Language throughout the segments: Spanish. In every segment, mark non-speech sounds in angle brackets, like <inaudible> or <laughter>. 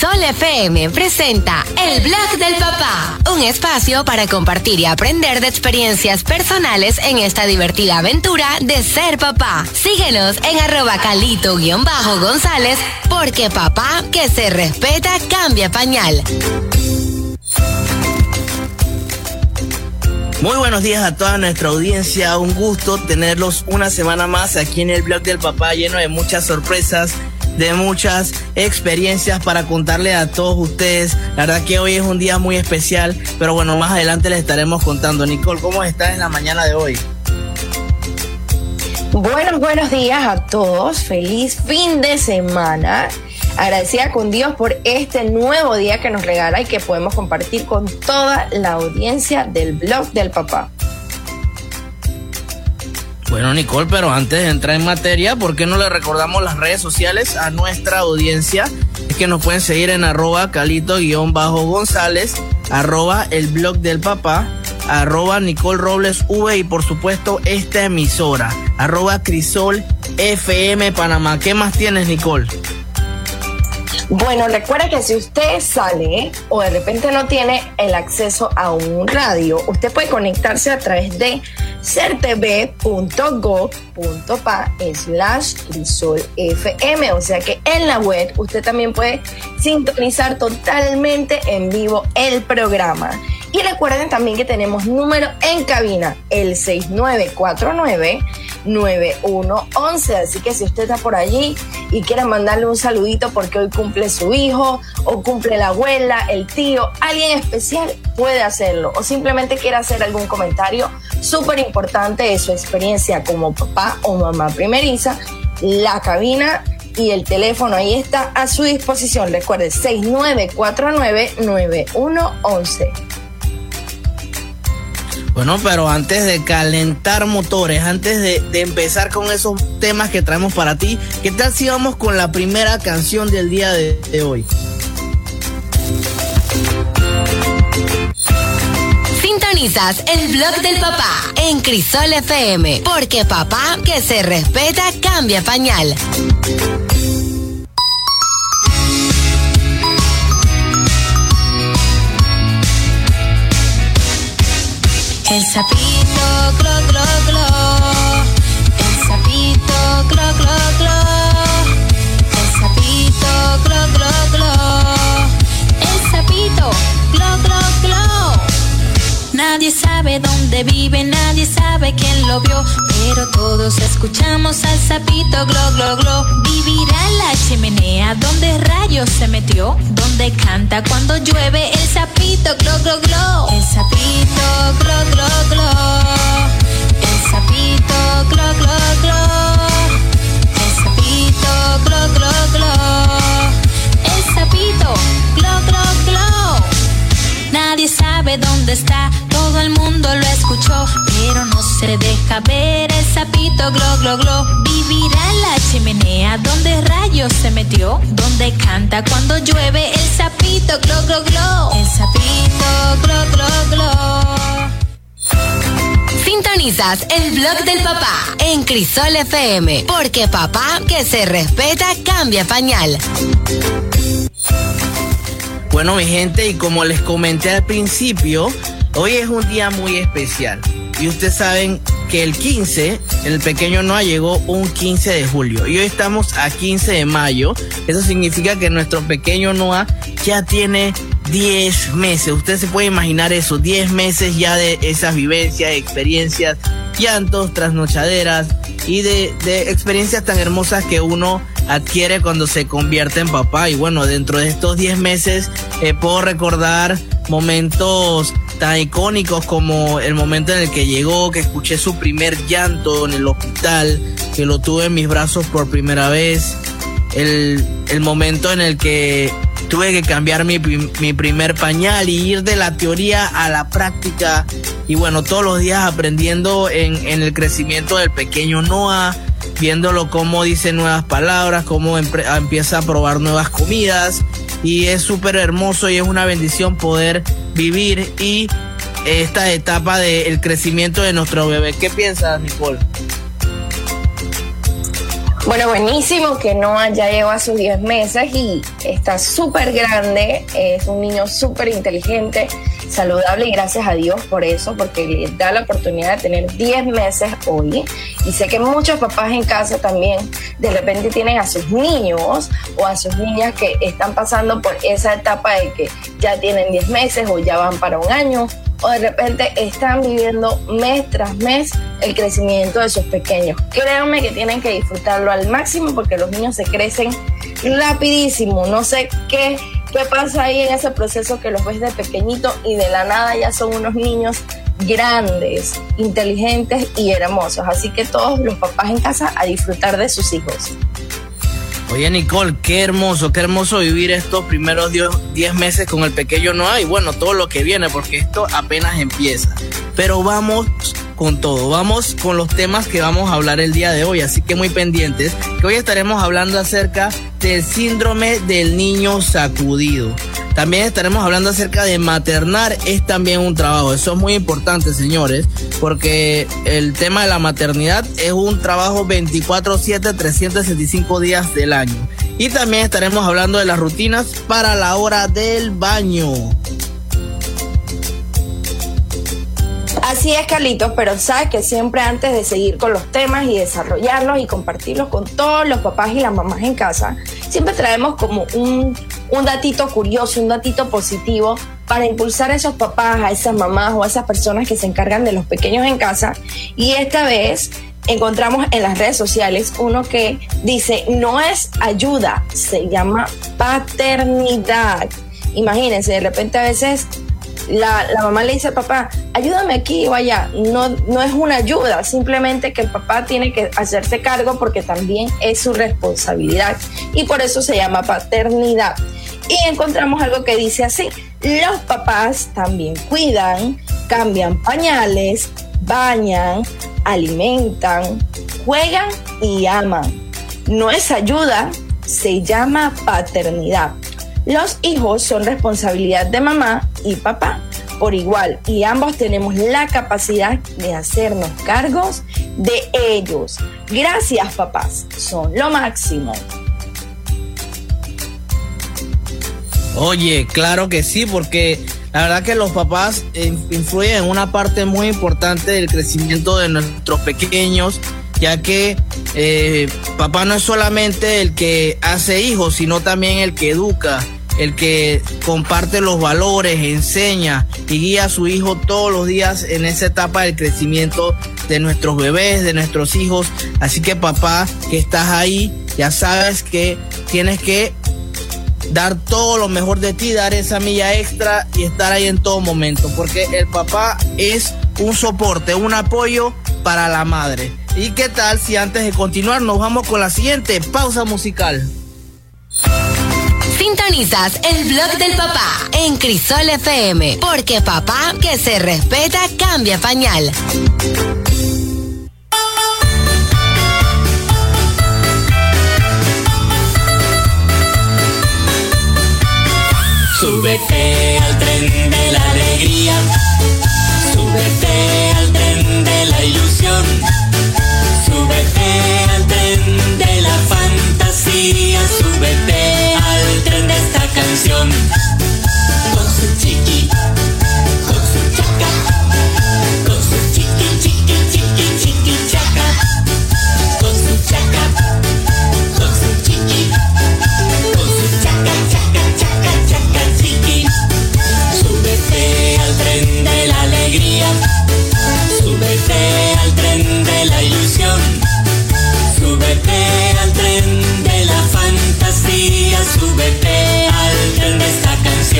Crisol FM presenta El Blog del Papá, un espacio para compartir y aprender de experiencias personales en esta divertida aventura de ser papá. Síguenos en arroba calito-gonzález, porque papá que se respeta cambia pañal. Muy buenos días a toda nuestra audiencia, un gusto tenerlos una semana más aquí en el blog del papá lleno de muchas sorpresas de muchas experiencias para contarle a todos ustedes. La verdad que hoy es un día muy especial, pero bueno, más adelante les estaremos contando. Nicole, ¿cómo estás en la mañana de hoy? Buenos, buenos días a todos. Feliz fin de semana. Agradecida con Dios por este nuevo día que nos regala y que podemos compartir con toda la audiencia del blog del papá. Bueno, Nicole, pero antes de entrar en materia, ¿por qué no le recordamos las redes sociales a nuestra audiencia? Es que nos pueden seguir en arroba calito-gonzález, arroba el blog del papá, arroba Nicole Robles V y por supuesto esta emisora, arroba Crisol FM Panamá. ¿Qué más tienes, Nicole? Bueno, recuerda que si usted sale o de repente no tiene el acceso a un radio, usted puede conectarse a través de certv.go.pa slash FM. O sea que en la web usted también puede sintonizar totalmente en vivo el programa. Y recuerden también que tenemos número en cabina, el 6949 9111. Así que si usted está por allí y quiere mandarle un saludito porque hoy cumple su hijo o cumple la abuela, el tío, alguien especial, puede hacerlo. O simplemente quiere hacer algún comentario súper importante de su experiencia como papá o mamá primeriza, la cabina y el teléfono ahí está a su disposición. Recuerde 6949 9111. Bueno, pero antes de calentar motores, antes de, empezar con esos temas que traemos para ti, ¿qué tal si vamos con la primera canción del día de, de hoy? Sintonizas el blog del papá en Crisol FM, porque papá que se respeta cambia pañal. El sapito, clo, clo, clo. El sapito, clo, clo, clo. Nadie sabe dónde vive, nadie sabe quién lo vio, pero todos escuchamos al sapito glo glo glo. Vivirá la chimenea donde rayos se metió, donde canta cuando llueve el sapito glo glo glo. El sapito glo glo glo. El sapito glo glo glo. Sabe dónde está, todo el mundo lo escuchó, pero no se deja ver el sapito glo glo glo. Vivirá en la chimenea donde rayos se metió, donde canta cuando llueve el sapito glo glo glo. El sapito glo glo glo. Sintonizas el blog del papá en Crisol FM, porque papá que se respeta cambia pañal. Bueno, mi gente, y como les comenté al principio, hoy es un día muy especial. Y ustedes saben que el 15, el pequeño Noah llegó un 15 de julio. Y hoy estamos a 15 de mayo. Eso significa que nuestro pequeño Noah ya tiene 10 meses. Usted se puede imaginar eso, 10 meses ya de esas vivencias, experiencias, llantos, trasnochaderas y de, de experiencias tan hermosas que uno adquiere cuando se convierte en papá. Y bueno, dentro de estos 10 meses eh, puedo recordar momentos tan icónicos como el momento en el que llegó, que escuché su primer llanto en el hospital, que lo tuve en mis brazos por primera vez, el, el momento en el que tuve que cambiar mi, mi, primer pañal y ir de la teoría a la práctica. Y bueno, todos los días aprendiendo en, en el crecimiento del pequeño Noah, viéndolo cómo dice nuevas palabras, cómo empieza a probar nuevas comidas. Y es súper hermoso y es una bendición poder vivir y esta etapa del crecimiento de nuestro bebé. ¿Qué piensas, Nicole? Bueno, buenísimo que Noah ya llegó a sus 10 meses y está súper grande, es un niño súper inteligente, saludable y gracias a Dios por eso, porque le da la oportunidad de tener 10 meses hoy. Y sé que muchos papás en casa también de repente tienen a sus niños o a sus niñas que están pasando por esa etapa de que ya tienen 10 meses o ya van para un año o de repente están viviendo mes tras mes el crecimiento de sus pequeños. Créanme que tienen que disfrutarlo al máximo porque los niños se crecen rapidísimo. No sé qué, qué pasa ahí en ese proceso que los ves de pequeñito y de la nada ya son unos niños grandes, inteligentes y hermosos. Así que todos los papás en casa a disfrutar de sus hijos. Oye Nicole, qué hermoso, qué hermoso vivir estos primeros 10 meses con el pequeño Noah y bueno, todo lo que viene, porque esto apenas empieza. Pero vamos con todo, vamos con los temas que vamos a hablar el día de hoy, así que muy pendientes, que hoy estaremos hablando acerca del síndrome del niño sacudido. También estaremos hablando acerca de maternar, es también un trabajo. Eso es muy importante, señores, porque el tema de la maternidad es un trabajo 24/7, 365 días del año. Y también estaremos hablando de las rutinas para la hora del baño. Así es, Carlitos, pero sabes que siempre antes de seguir con los temas y desarrollarlos y compartirlos con todos los papás y las mamás en casa, siempre traemos como un, un datito curioso, un datito positivo para impulsar a esos papás, a esas mamás o a esas personas que se encargan de los pequeños en casa. Y esta vez encontramos en las redes sociales uno que dice, no es ayuda, se llama paternidad. Imagínense, de repente a veces la, mamá le dice papá, ayúdame aquí o allá. No, no es una ayuda, simplemente que el papá tiene que hacerse cargo porque también es su responsabilidad. Y por eso se llama paternidad. Y encontramos algo que dice así, los papás también cuidan, cambian pañales, bañan, alimentan, juegan y aman. No es ayuda, se llama paternidad. Los hijos son responsabilidad de mamá y papá por igual y ambos tenemos la capacidad de hacernos cargos de ellos. Gracias papás, son lo máximo. Oye, claro que sí, porque la verdad que los papás influyen en una parte muy importante del crecimiento de nuestros pequeños, ya que eh, papá no es solamente el que hace hijos, sino también el que educa, el que comparte los valores, enseña y guía a su hijo todos los días en esa etapa del crecimiento de nuestros bebés, de nuestros hijos. Así que papá, que estás ahí, ya sabes que tienes que dar todo lo mejor de ti, dar esa milla extra y estar ahí en todo momento, porque el papá es un soporte, un apoyo para la madre. ¿Y qué tal si antes de continuar nos vamos con la siguiente pausa musical? Sintonizas el blog del papá en Crisol FM, porque papá que se respeta cambia pañal. Súbete al tren de la alegría, súbete al tren de la ilusión, Con su chiqui, con su chaca, con su chiqui, chiqui, chiqui, chiqui, chaca, con su chaca, con su chiqui, con su chaca, chaca, chaca, chaca, chiqui. Súbete al tren de la alegría, súbete al tren de la ilusión, súbete al tren de la fantasía, súbete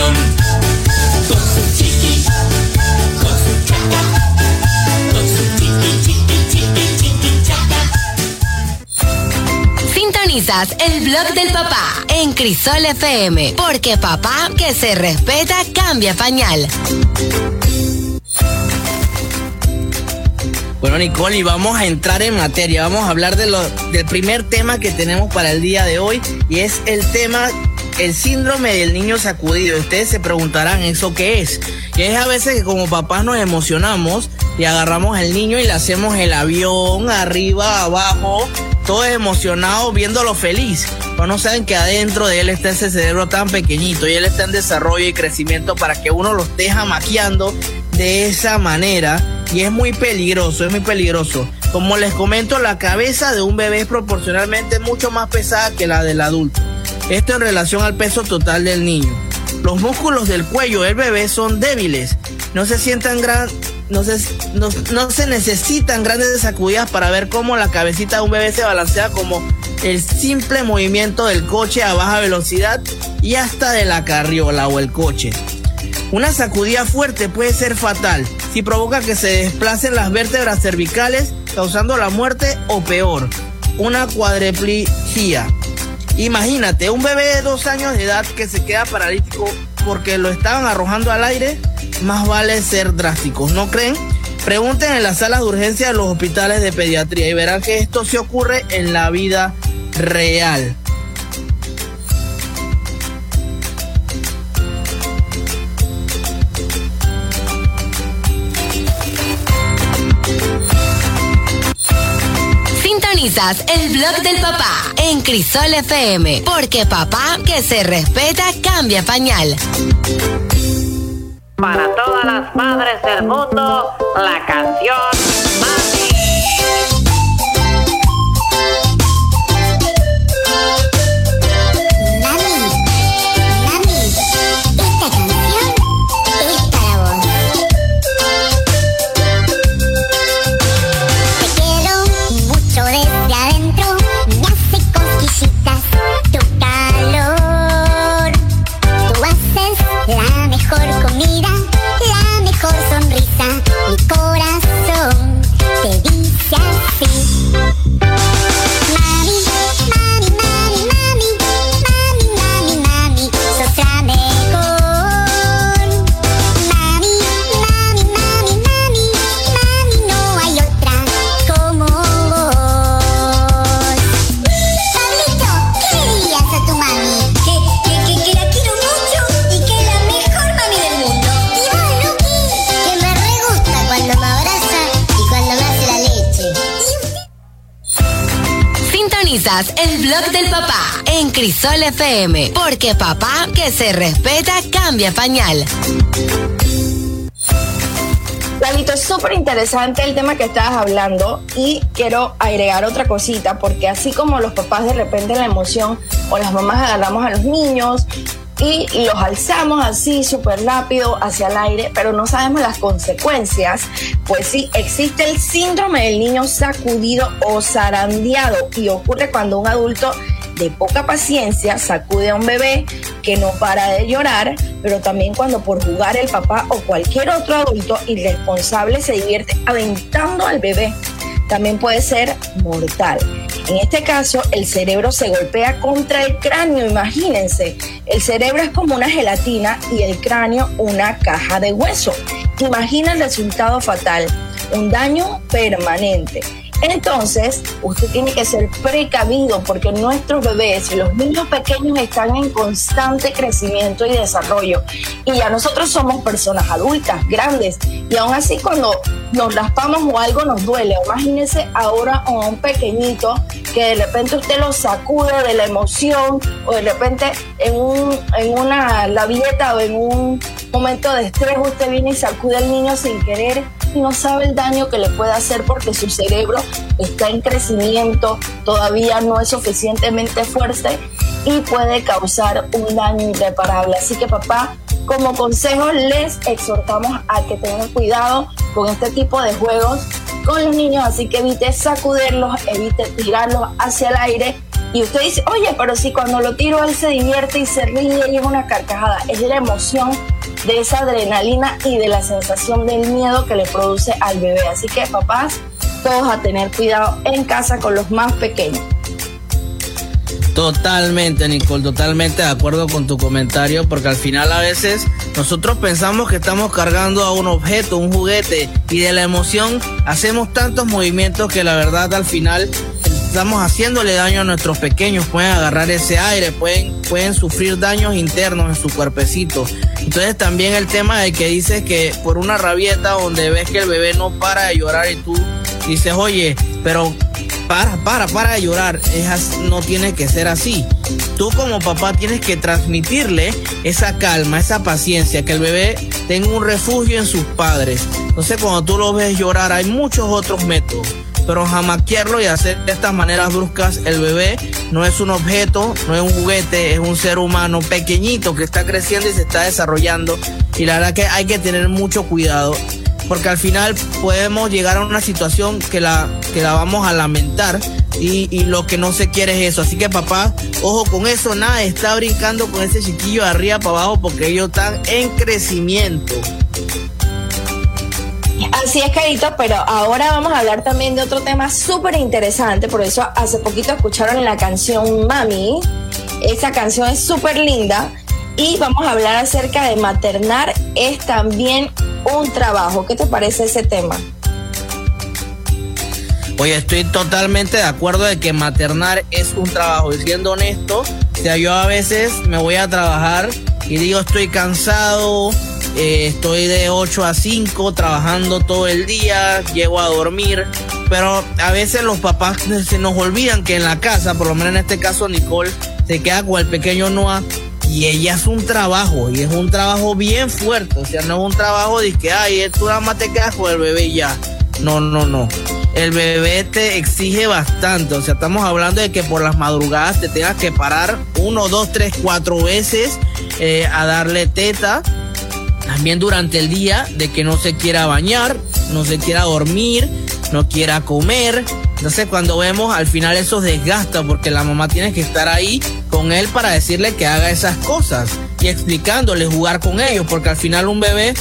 esta canción. Con su chiqui, con su chaca, con su chiqui, chiqui, chiqui, chiqui, chaca. Sintonizas el blog del papá en Crisol FM, porque papá que se respeta cambia pañal. Bueno, Nicole, y vamos a entrar en materia. Vamos a hablar de lo, del primer tema que tenemos para el día de hoy y es el tema, el síndrome del niño sacudido. Ustedes se preguntarán, ¿eso qué es? Y es a veces que como papás nos emocionamos y agarramos al niño y le hacemos el avión arriba, abajo, todo emocionado viéndolo feliz. Pero no saben que adentro de él está ese cerebro tan pequeñito y él está en desarrollo y crecimiento para que uno lo esté jamaqueando de esa manera. Y es muy peligroso, es muy peligroso. Como les comento, la cabeza de un bebé es proporcionalmente mucho más pesada que la del adulto. Esto en relación al peso total del niño. Los músculos del cuello del bebé son débiles. No se sientan gran, no se, no, se necesitan grandes sacudidas para ver cómo la cabecita de un bebé se balancea como el simple movimiento del coche a baja velocidad y hasta de la carriola o el coche. Una sacudida fuerte puede ser fatal si provoca que se desplacen las vértebras cervicales causando la muerte o peor, una cuadriplegia. Imagínate, un bebé de dos años de edad que se queda paralítico porque lo estaban arrojando al aire, más vale ser drásticos, ¿no creen? Pregunten en las salas de urgencia de los hospitales de pediatría y verán que esto se ocurre en la vida real. El blog del papá en Crisol FM, porque papá que se respeta cambia pañal. Para todas las madres del mundo, la canción El blog del papá en Crisol FM, porque papá que se respeta cambia pañal. Lalito, es súper interesante el tema que estabas hablando y quiero agregar otra cosita, porque así como los papás de repente la emoción o las mamás agarramos a los niños y los alzamos así súper rápido hacia el aire, pero no sabemos las consecuencias, pues sí, existe el síndrome del niño sacudido o zarandeado y ocurre cuando un adulto de poca paciencia sacude a un bebé que no para de llorar, pero también cuando por jugar el papá o cualquier otro adulto irresponsable se divierte aventando al bebé. También puede ser mortal. En este caso, el cerebro se golpea contra el cráneo, imagínense. El cerebro es como una gelatina y el cráneo una caja de hueso. Imagina el resultado fatal, un daño permanente. Entonces, usted tiene que ser precavido porque nuestros bebés los niños pequeños están en constante crecimiento y desarrollo. Y ya nosotros somos personas adultas, grandes. Y aún así cuando nos raspamos o algo nos duele. Imagínese ahora a un pequeñito que de repente usted lo sacude de la emoción o de repente en, un, en una labieta o en un momento de estrés usted viene y sacude al niño sin querer y no sabe el daño que le puede hacer porque su cerebro está en crecimiento, todavía no es suficientemente fuerte y puede causar un daño irreparable. Así que papá, como consejo les exhortamos a que tengan cuidado con este tipo de juegos con los niños, así que evite sacudirlos, evite tirarlos hacia el aire. Y usted dice, oye, pero si cuando lo tiro él se divierte y se ríe y es una carcajada, es la emoción de esa adrenalina y de la sensación del miedo que le produce al bebé. Así que papás, todos a tener cuidado en casa con los más pequeños. Totalmente, Nicole, totalmente de acuerdo con tu comentario, porque al final a veces nosotros pensamos que estamos cargando a un objeto, un juguete, y de la emoción hacemos tantos movimientos que la verdad al final estamos haciéndole daño a nuestros pequeños, pueden agarrar ese aire, pueden, pueden sufrir daños internos en su cuerpecito. Entonces también el tema de que dices que por una rabieta donde ves que el bebé no para de llorar y tú dices, oye, pero para, para, para de llorar. Es no tiene que ser así. Tú como papá tienes que transmitirle esa calma, esa paciencia, que el bebé tenga un refugio en sus padres. Entonces cuando tú lo ves llorar, hay muchos otros métodos. Pero jamaquearlo y hacer de estas maneras bruscas, el bebé no es un objeto, no es un juguete, es un ser humano pequeñito que está creciendo y se está desarrollando. Y la verdad que hay que tener mucho cuidado porque al final podemos llegar a una situación que la, que la vamos a lamentar y, y lo que no se quiere es eso. Así que papá, ojo con eso, nada, está brincando con ese chiquillo de arriba para abajo porque ellos están en crecimiento. Así es, Carito, pero ahora vamos a hablar también de otro tema súper interesante. Por eso hace poquito escucharon la canción Mami. Esa canción es súper linda. Y vamos a hablar acerca de maternar es también un trabajo. ¿Qué te parece ese tema? Oye, estoy totalmente de acuerdo de que maternar es un trabajo. Y siendo honesto, o sea, yo a veces me voy a trabajar y digo estoy cansado, eh, estoy de 8 a 5 trabajando todo el día, llego a dormir. Pero a veces los papás se nos olvidan que en la casa, por lo menos en este caso Nicole, se queda con el pequeño Noah y ella es un trabajo, y es un trabajo bien fuerte, o sea, no es un trabajo de que, ay, tú nada más te quedas con el bebé y ya. No, no, no. El bebé te exige bastante, o sea, estamos hablando de que por las madrugadas te tengas que parar uno, dos, tres, cuatro veces eh, a darle teta. También durante el día de que no se quiera bañar, no se quiera dormir, no quiera comer. Entonces cuando vemos al final eso desgasta porque la mamá tiene que estar ahí con él para decirle que haga esas cosas y explicándole jugar con ellos porque al final un bebé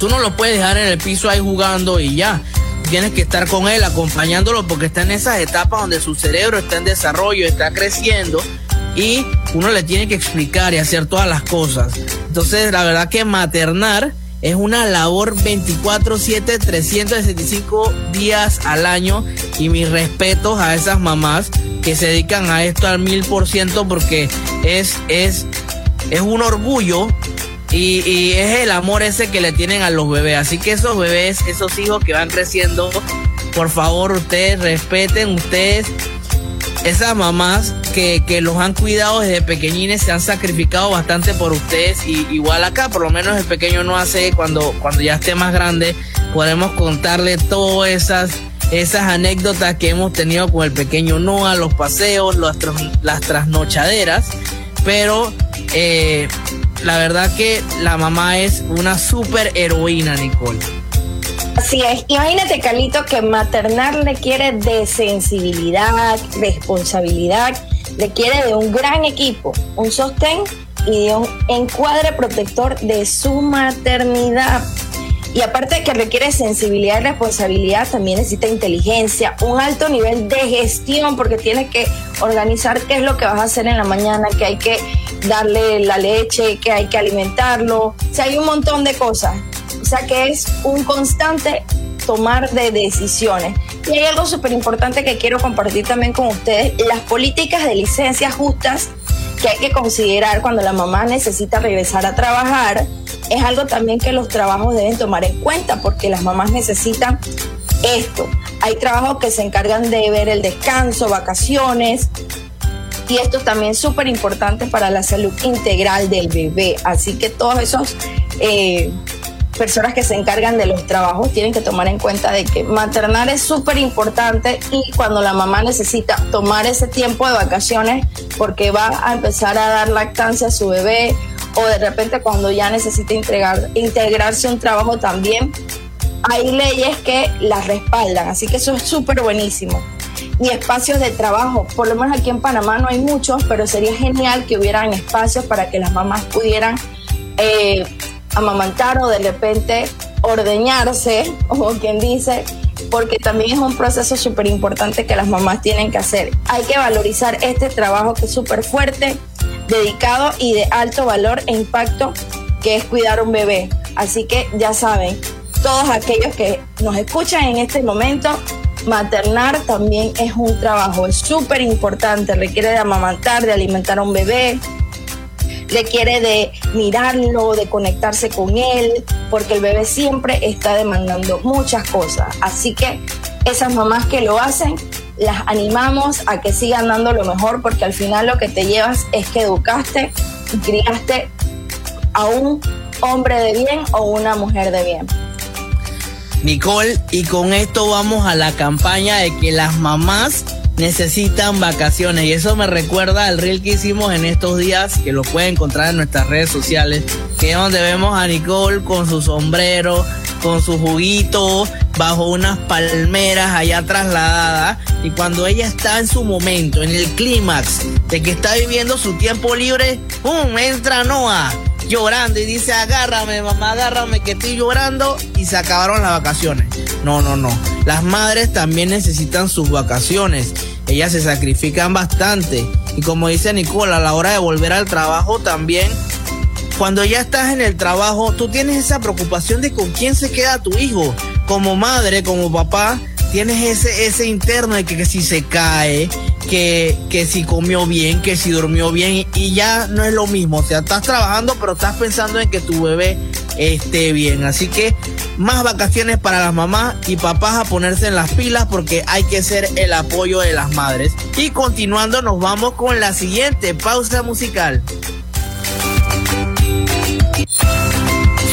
tú no lo puedes dejar en el piso ahí jugando y ya. Tienes que estar con él, acompañándolo, porque está en esas etapas donde su cerebro está en desarrollo, está creciendo, y uno le tiene que explicar y hacer todas las cosas. Entonces, la verdad que maternar es una labor 24/7, 365 días al año, y mis respetos a esas mamás que se dedican a esto al mil por ciento, porque es, es, es un orgullo y, y es el amor ese que le tienen a los bebés. Así que esos bebés, esos hijos que van creciendo, por favor, ustedes respeten, ustedes, esas mamás que, que los han cuidado desde pequeñines, se han sacrificado bastante por ustedes. Y igual acá, por lo menos el pequeño no hace, cuando, cuando ya esté más grande, podemos contarle todas esas esas anécdotas que hemos tenido con el pequeño Noah, los paseos, las, tras- las trasnochaderas, pero eh, la verdad que la mamá es una super heroína, Nicole. Así es. Imagínate, Carlito, que maternar requiere de sensibilidad, responsabilidad, requiere de un gran equipo, un sostén y de un encuadre protector de su maternidad. Y aparte de que requiere sensibilidad y responsabilidad, también necesita inteligencia, un alto nivel de gestión, porque tienes que organizar qué es lo que vas a hacer en la mañana, que hay que darle la leche, que hay que alimentarlo. O sea, hay un montón de cosas. O sea, que es un constante tomar de decisiones. Y hay algo súper importante que quiero compartir también con ustedes, las políticas de licencias justas que hay que considerar cuando la mamá necesita regresar a trabajar es algo también que los trabajos deben tomar en cuenta porque las mamás necesitan esto. Hay trabajos que se encargan de ver el descanso, vacaciones, y esto es también súper importante para la salud integral del bebé. Así que todos esos eh, personas que se encargan de los trabajos tienen que tomar en cuenta de que maternar es súper importante y cuando la mamá necesita tomar ese tiempo de vacaciones porque va a empezar a dar lactancia a su bebé o de repente cuando ya necesita integrar, integrarse un trabajo también, hay leyes que las respaldan, así que eso es súper buenísimo. Y espacios de trabajo, por lo menos aquí en Panamá no hay muchos, pero sería genial que hubieran espacios para que las mamás pudieran eh, amamantar o de repente ordeñarse, <laughs> como quien dice, porque también es un proceso súper importante que las mamás tienen que hacer. Hay que valorizar este trabajo que es súper fuerte, dedicado y de alto valor e impacto que es cuidar un bebé. Así que ya saben, todos aquellos que nos escuchan en este momento, maternar también es un trabajo súper importante, requiere de amamantar, de alimentar a un bebé, requiere de mirarlo, de conectarse con él, porque el bebé siempre está demandando muchas cosas. Así que esas mamás que lo hacen, las animamos a que sigan dando lo mejor, porque al final lo que te llevas es que educaste y criaste a un hombre de bien o una mujer de bien. Nicole, y con esto vamos a la campaña de que las mamás necesitan vacaciones. Y eso me recuerda al reel que hicimos en estos días, que lo pueden encontrar en nuestras redes sociales, que es donde vemos a Nicole con su sombrero, con su juguito, bajo unas palmeras allá trasladada. Y cuando ella está en su momento, en el clímax de que está viviendo su tiempo libre, ¡pum! entra Noah llorando y dice, agárrame, mamá, agárrame que estoy llorando y se acabaron las vacaciones. No, no, no. Las madres también necesitan sus vacaciones. Ellas se sacrifican bastante. Y como dice Nicola, a la hora de volver al trabajo también, cuando ya estás en el trabajo, tú tienes esa preocupación de con quién se queda tu hijo. Como madre, como papá, tienes ese, ese interno de que, que si se cae, que, que si comió bien, que si durmió bien y ya no es lo mismo. O sea, estás trabajando pero estás pensando en que tu bebé esté bien. Así que más vacaciones para las mamás y papás a ponerse en las pilas porque hay que ser el apoyo de las madres. Y continuando nos vamos con la siguiente pausa musical.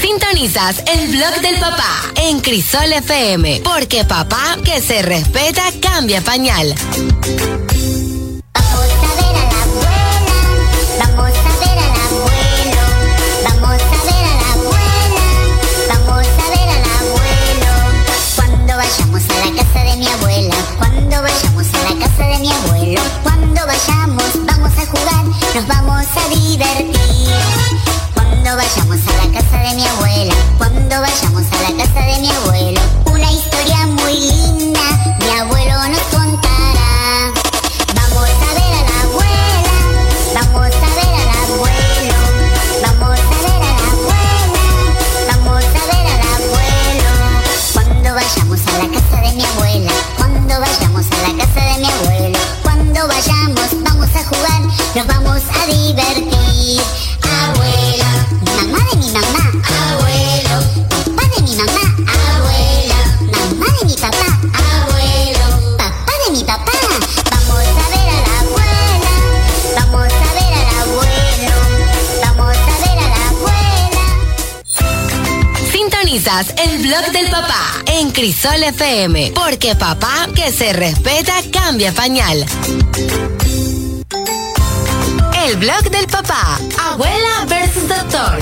Sintonizas el blog del papá en Crisol FM, porque papá que se respeta cambia pañal. A divertir. Cuando vayamos a la casa de mi abuela, cuando vayamos a la casa de mi abuelo, El blog del papá en Crisol FM, porque papá que se respeta cambia pañal. El blog del papá, abuela versus doctor.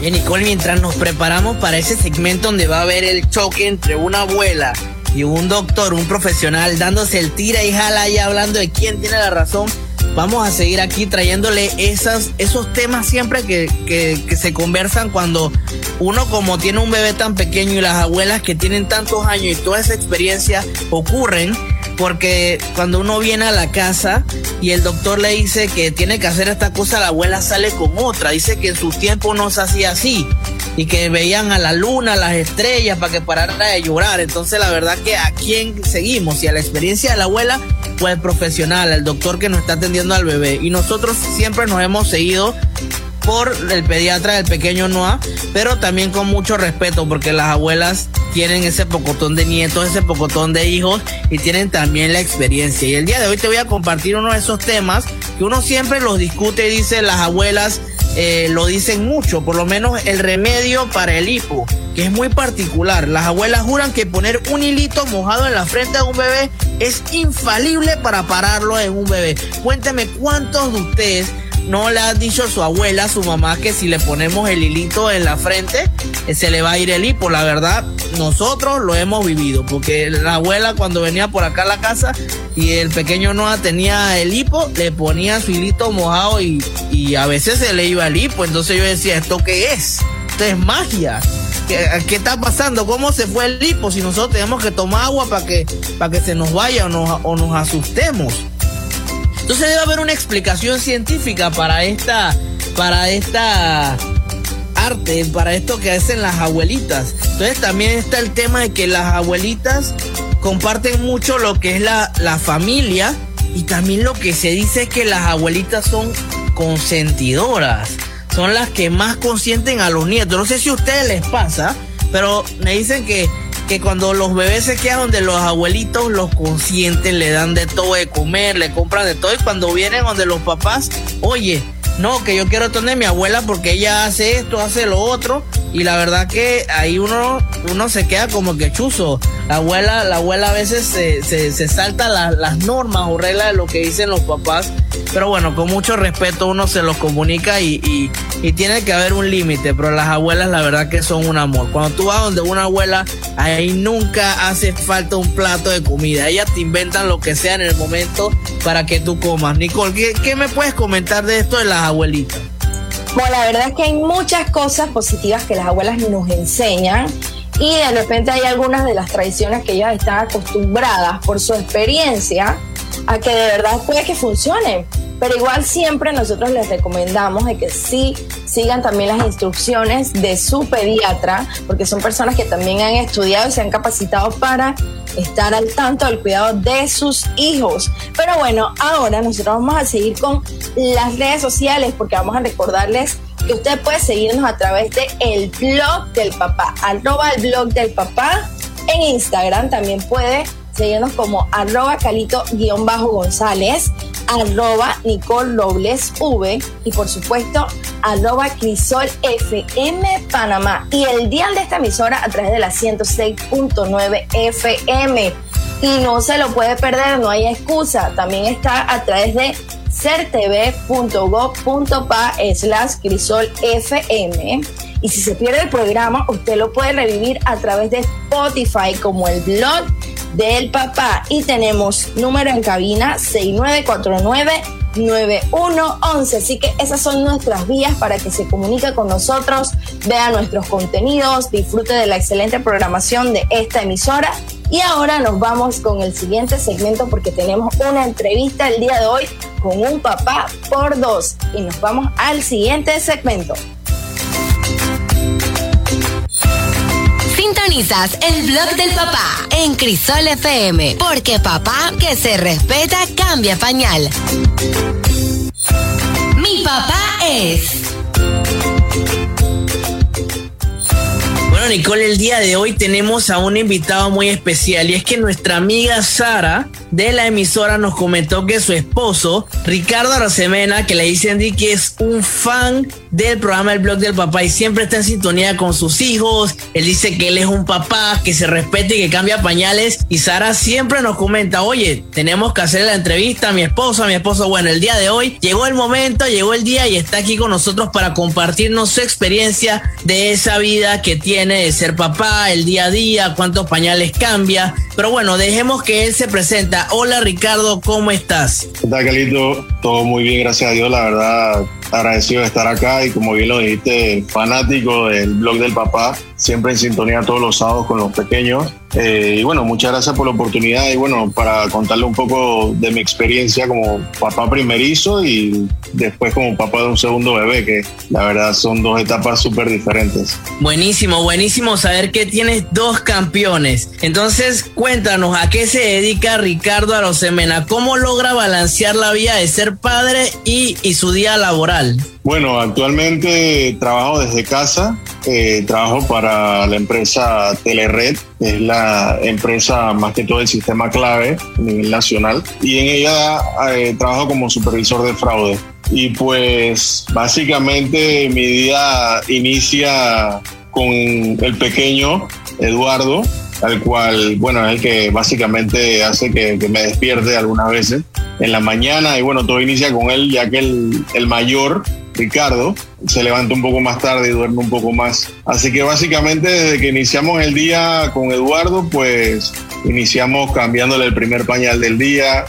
Bien, Nicole, mientras nos preparamos para ese segmento donde va a haber el choque entre una abuela y un doctor, un profesional, dándose el tira y jala y hablando de quién tiene la razón, vamos a seguir aquí trayéndole esas, esos temas siempre que, que, se conversan cuando uno como tiene un bebé tan pequeño y las abuelas que tienen tantos años y toda esa experiencia ocurren porque cuando uno viene a la casa y el doctor le dice que tiene que hacer esta cosa, la abuela sale con otra. Dice que en su tiempo no se hacía así y que veían a la luna, a las estrellas para que parara de llorar. Entonces la verdad que a quién seguimos, y a la experiencia de la abuela el profesional, el doctor que nos está atendiendo al bebé. Y nosotros siempre nos hemos seguido por el pediatra del pequeño Noah, pero también con mucho respeto porque las abuelas tienen ese pocotón de nietos, ese pocotón de hijos y tienen también la experiencia. Y el día de hoy te voy a compartir uno de esos temas que uno siempre los discute y dice las abuelas eh, lo dicen mucho, por lo menos el remedio para el hipo, que es muy particular. Las abuelas juran que poner un hilito mojado en la frente de un bebé es infalible para pararlo en un bebé. Cuénteme cuántos de ustedes no le ha dicho a su abuela, a su mamá, que si le ponemos el hilito en la frente, eh, se le va a ir el hipo. La verdad, nosotros lo hemos vivido, porque la abuela cuando venía por acá a la casa y el pequeño Noah tenía el hipo, le ponía su hilito mojado y, y a veces se le iba el hipo. Entonces yo decía, ¿esto qué es? Esto es magia. ¿Qué, qué está pasando? ¿Cómo se fue el hipo? Si nosotros tenemos que tomar agua para que, para que se nos vaya o nos, o nos asustemos. Entonces debe haber una explicación científica para esta, para esta, arte para esto que hacen las abuelitas. Entonces también está el tema de que las abuelitas comparten mucho lo que es la, la familia y también lo que se dice es que las abuelitas son consentidoras. Son las que más consienten a los nietos. No sé si a ustedes les pasa, pero me dicen que, que cuando los bebés se quedan donde los abuelitos los consienten, le dan de todo de comer, le compran de todo. Y cuando vienen donde los papás, oye, no, que yo quiero tener mi abuela porque ella hace esto, hace lo otro. Y la verdad que ahí uno, uno se queda como que chuzo. La abuela, la abuela a veces se, se, se salta la- las normas o reglas de lo que dicen los papás. Pero bueno, con mucho respeto uno se los comunica y, y, y tiene que haber un límite. Pero las abuelas la verdad que son un amor. Cuando tú vas donde una abuela, ahí nunca hace falta un plato de comida. Ellas te inventan lo que sea en el momento para que tú comas. Nicole, ¿qué, qué me puedes comentar de esto de las abuelitas? Bueno, la verdad es que hay muchas cosas positivas que las abuelas nos enseñan y de repente hay algunas de las tradiciones que ellas están acostumbradas por su experiencia a que de verdad puede que funcionen. Pero igual siempre nosotros les recomendamos de que sí sigan también las instrucciones de su pediatra, porque son personas que también han estudiado y se han capacitado para estar al tanto del cuidado de sus hijos. Pero bueno, ahora nosotros vamos a seguir con las redes sociales porque vamos a recordarles que usted puede seguirnos a través de el blog del papá, arroba el blog del papá. En Instagram también puede seguirnos como arroba calito-gonzález, arroba Nicole Robles V y por supuesto arroba Crisol FM Panamá y el dial de esta emisora a través de la 106.9 FM. Y no se lo puede perder, no hay excusa. También está a través de certv.gov.pa slash crisol FM. Y si se pierde el programa, usted lo puede revivir a través de Spotify como el blog del papá. Y tenemos número en cabina 6949-9111. Así que esas son nuestras vías para que se comunique con nosotros, vea nuestros contenidos, disfrute de la excelente programación de esta emisora. Y ahora nos vamos con el siguiente segmento porque tenemos una entrevista el día de hoy con un papá por dos. Y nos vamos al siguiente segmento. Sintonizas el blog del papá en Crisol FM, porque papá que se respeta cambia pañal. Mi papá es. Bueno, Nicole, el día de hoy tenemos a un invitado muy especial y es que nuestra amiga Sara de la emisora nos comentó que su esposo, Ricardo Arosemena, que le dicen di que es un fan del programa El Blog del Papá y siempre está en sintonía con sus hijos. Él dice que él es un papá que se respeta y que cambia pañales. Y Sara siempre nos comenta, oye, tenemos que hacer la entrevista a mi esposo, a mi esposo. Bueno, el día de hoy llegó el momento, llegó el día y está aquí con nosotros para compartirnos su experiencia de esa vida que tiene de ser papá, el día a día, cuántos pañales cambia. Pero bueno, dejemos que él se presenta. Hola Ricardo, ¿cómo estás? ¿Qué tal, Calito? Todo muy bien, gracias a Dios. La verdad, agradecido de estar acá y como bien lo dijiste, fanático del blog del papá, siempre en sintonía todos los sábados con los pequeños. Eh, y bueno, muchas gracias por la oportunidad y bueno, para contarle un poco de mi experiencia como papá primerizo y después como papá de un segundo bebé, que la verdad son dos etapas súper diferentes. Buenísimo, buenísimo saber que tienes dos campeones. Entonces, cuéntanos a qué se dedica Ricardo Arosemena, cómo logra balancear la vida de ser padre y, y su día laboral. Bueno, actualmente trabajo desde casa, eh, trabajo para la empresa Telered, es la empresa más que todo del sistema clave a nivel nacional, y en ella eh, trabajo como supervisor de fraude. Y pues básicamente mi día inicia con el pequeño Eduardo, al cual, bueno, es el que básicamente hace que, me despierte algunas veces en la mañana y bueno, todo inicia con él, ya que el, el mayor, Ricardo, se levanta un poco más tarde y duerme un poco más. Así que básicamente desde que iniciamos el día con Eduardo, pues iniciamos cambiándole el primer pañal del día,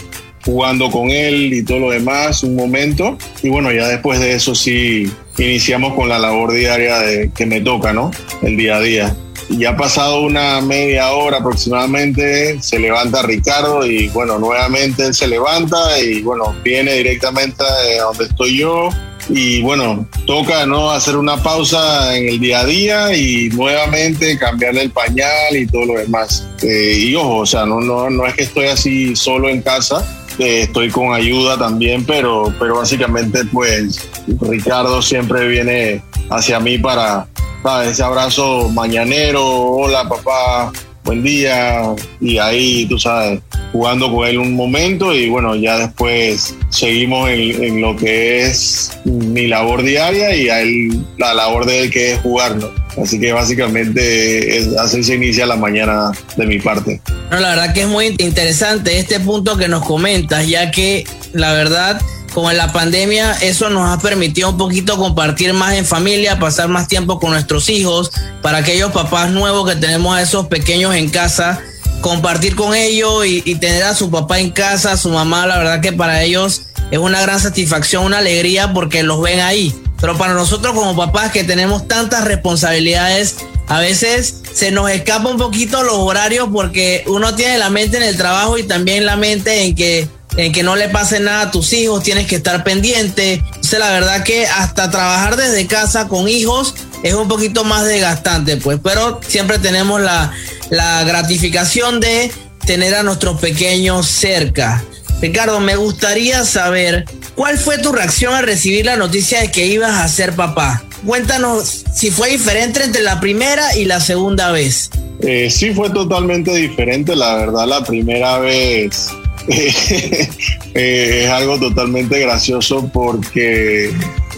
jugando con él y todo lo demás un momento. Y bueno, ya después de eso sí iniciamos con la labor diaria de, que me toca, ¿no? El día a día. Ya ha pasado una media hora aproximadamente, se levanta Ricardo y bueno, nuevamente él se levanta y bueno, viene directamente a donde estoy yo, y bueno, toca no hacer una pausa en el día a día y nuevamente cambiarle el pañal y todo lo demás. Eh, y ojo, o sea, no, no, no es que estoy así solo en casa, eh, estoy con ayuda también, pero, pero básicamente pues Ricardo siempre viene hacia mí para ¿sabes? ese abrazo mañanero, hola papá, buen día, y ahí tú sabes, jugando con él un momento y bueno, ya después seguimos en, lo que es mi labor diaria y a él, la labor de él que es jugar, ¿no? Así que básicamente es- así se inicia la mañana de mi parte. No, la verdad que es muy interesante este punto que nos comentas, ya que la verdad, con la pandemia, eso nos ha permitido un poquito compartir más en familia, pasar más tiempo con nuestros hijos, para aquellos papás nuevos que tenemos a esos pequeños en casa, compartir con ellos y, tener a su papá en casa, a su mamá, la verdad que para ellos es una gran satisfacción, una alegría porque los ven ahí. Pero para nosotros como papás que tenemos tantas responsabilidades, a veces se nos escapa un poquito los horarios porque uno tiene la mente en el trabajo y también la mente en que en que no le pase nada a tus hijos, tienes que estar pendiente. Entonces la verdad que hasta trabajar desde casa con hijos es un poquito más desgastante, pues, pero siempre tenemos la, la gratificación de tener a nuestros pequeños cerca. Ricardo, me gustaría saber cuál fue tu reacción al recibir la noticia de que ibas a ser papá. Cuéntanos si fue diferente entre la primera y la segunda vez. Eh, sí fue totalmente diferente, la verdad, la primera vez <laughs> eh, es algo totalmente gracioso porque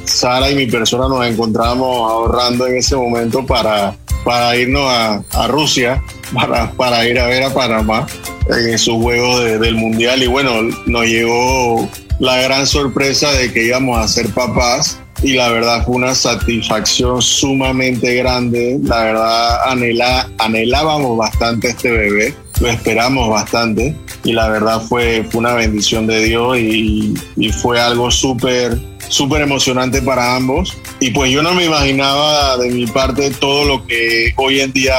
Sara y mi persona nos encontrábamos ahorrando en ese momento para, para irnos a, Rusia, para, para ir a ver a Panamá en sus juegos de- del Mundial y bueno, nos llegó la gran sorpresa de que íbamos a ser papás y la verdad fue una satisfacción sumamente grande. La verdad anhelábamos bastante este bebé, lo esperamos bastante y la verdad fue, fue una bendición de Dios y, y fue algo súper súper emocionante para ambos y pues yo no me imaginaba de mi parte todo lo que hoy en día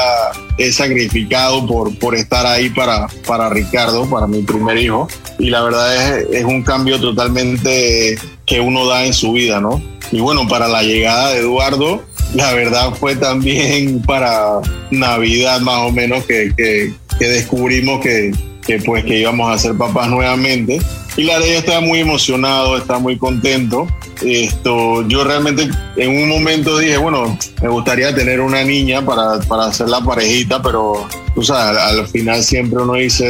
he sacrificado por, por estar ahí para, para Ricardo, para mi primer hijo y la verdad es, es un cambio totalmente que uno da en su vida, ¿no? Y bueno, para la llegada de Eduardo, la verdad fue también para Navidad más o menos que, que, descubrimos que, que pues que íbamos a ser papás nuevamente. Y la verdad yo estaba muy emocionado, estaba muy contento. Esto, yo realmente en un momento dije, bueno, me gustaría tener una niña para, para hacer la parejita, pero tú sabes, al, al final siempre uno dice,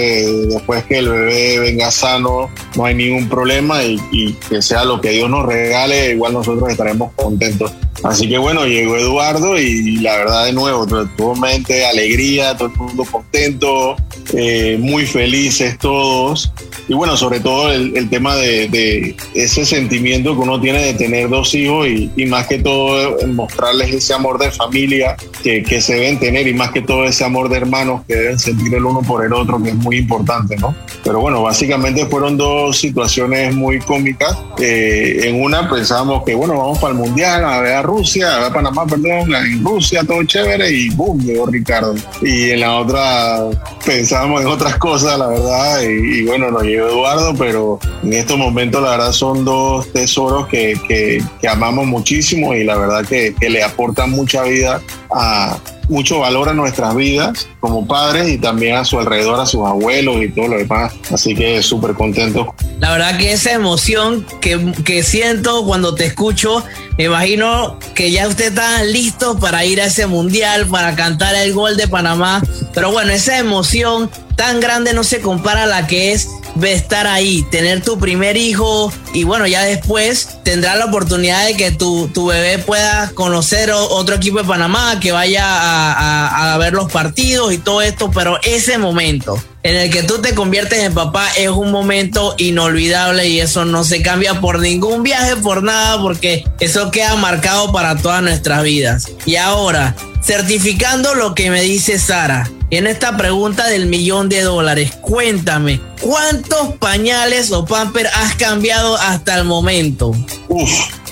después que el bebé venga sano, no hay ningún problema y, que sea lo que Dios nos regale, igual nosotros estaremos contentos. Así que bueno, llegó Eduardo y la verdad de nuevo, tuvo mente, alegría, todo el mundo contento, eh, muy felices todos. Y bueno, sobre todo el, tema de, ese sentimiento que uno tiene de tener dos hijos y, más que todo mostrarles ese amor de familia que, que se deben tener y más que todo ese amor de hermanos que deben sentir el uno por el otro, que es muy importante, ¿no? Pero bueno, básicamente fueron dos situaciones muy cómicas. Eh, en una pensábamos que, bueno, vamos para el Mundial, a ver a Rusia, a ver a Panamá, perdón, en Rusia, todo chévere, y boom, llegó Ricardo. Y en la otra pensábamos en otras cosas, la verdad, y, y bueno, nos llegó Eduardo, pero en estos momentos la verdad son dos tesoros que, que, que amamos muchísimo y la verdad que, que le aportan mucha vida a mucho valor a nuestras vidas como padres y también a su alrededor, a sus abuelos y todo lo demás. Así que súper contento. La verdad que esa emoción que, que siento cuando te escucho, me imagino que ya usted está listo para ir a ese mundial, para cantar el gol de Panamá. Pero bueno, esa emoción tan grande no se compara a la que es de estar ahí, tener tu primer hijo y bueno, ya después tendrás la oportunidad de que tu, tu bebé pueda conocer otro equipo de Panamá, que vaya a- a ver los partidos y todo esto, pero ese momento en el que tú te conviertes en papá es un momento inolvidable y eso no se cambia por ningún viaje, por nada, porque eso queda marcado para todas nuestras vidas. Y ahora, certificando lo que me dice Sara, en esta pregunta del millón de dólares, cuéntame, ¿cuántos pañales o pamper has cambiado hasta el momento?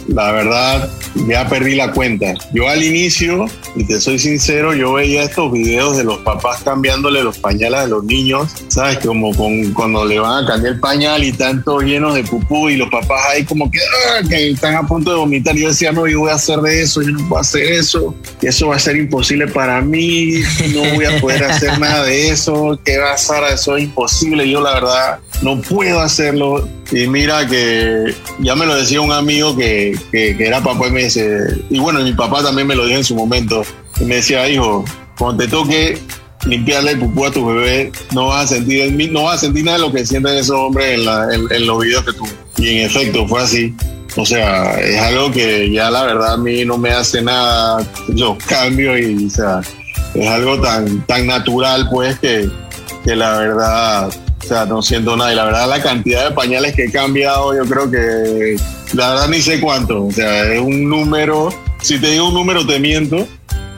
La verdad, ya perdí la cuenta. Yo al inicio Y te soy sincero, yo veía estos videos de los papás cambiándole los pañales a los niños, ¿sabes? Como con, cuando le van a cambiar el pañal y todos llenos de pupú y los papás ahí como que, ah, que están a punto de vomitar. Yo decía, no, yo voy a hacer de eso, yo no puedo hacer eso, eso va a ser imposible para mí, no voy a poder hacer nada de eso, ¿qué va a pasar? Eso es imposible. Yo la verdad no puedo hacerlo. Y mira que ya me lo decía un amigo que, que, era papá y me dice, y bueno, mi papá también me lo dijo en su momento, y me decía, hijo, cuando te toque limpiarle el pupú a tu bebé, no vas a sentir no vas a sentir nada de lo que sienten esos hombres en, la- en- los videos que tú. Y en efecto fue así. O sea, es algo que ya la verdad a mí no me hace nada, los cambios y sea, es algo tan, tan natural pues que, que la verdad, sea, no siento nada. Y la verdad la cantidad de pañales que he cambiado, yo creo que la verdad ni sé cuánto. O sea, es un número, si te digo un número te miento,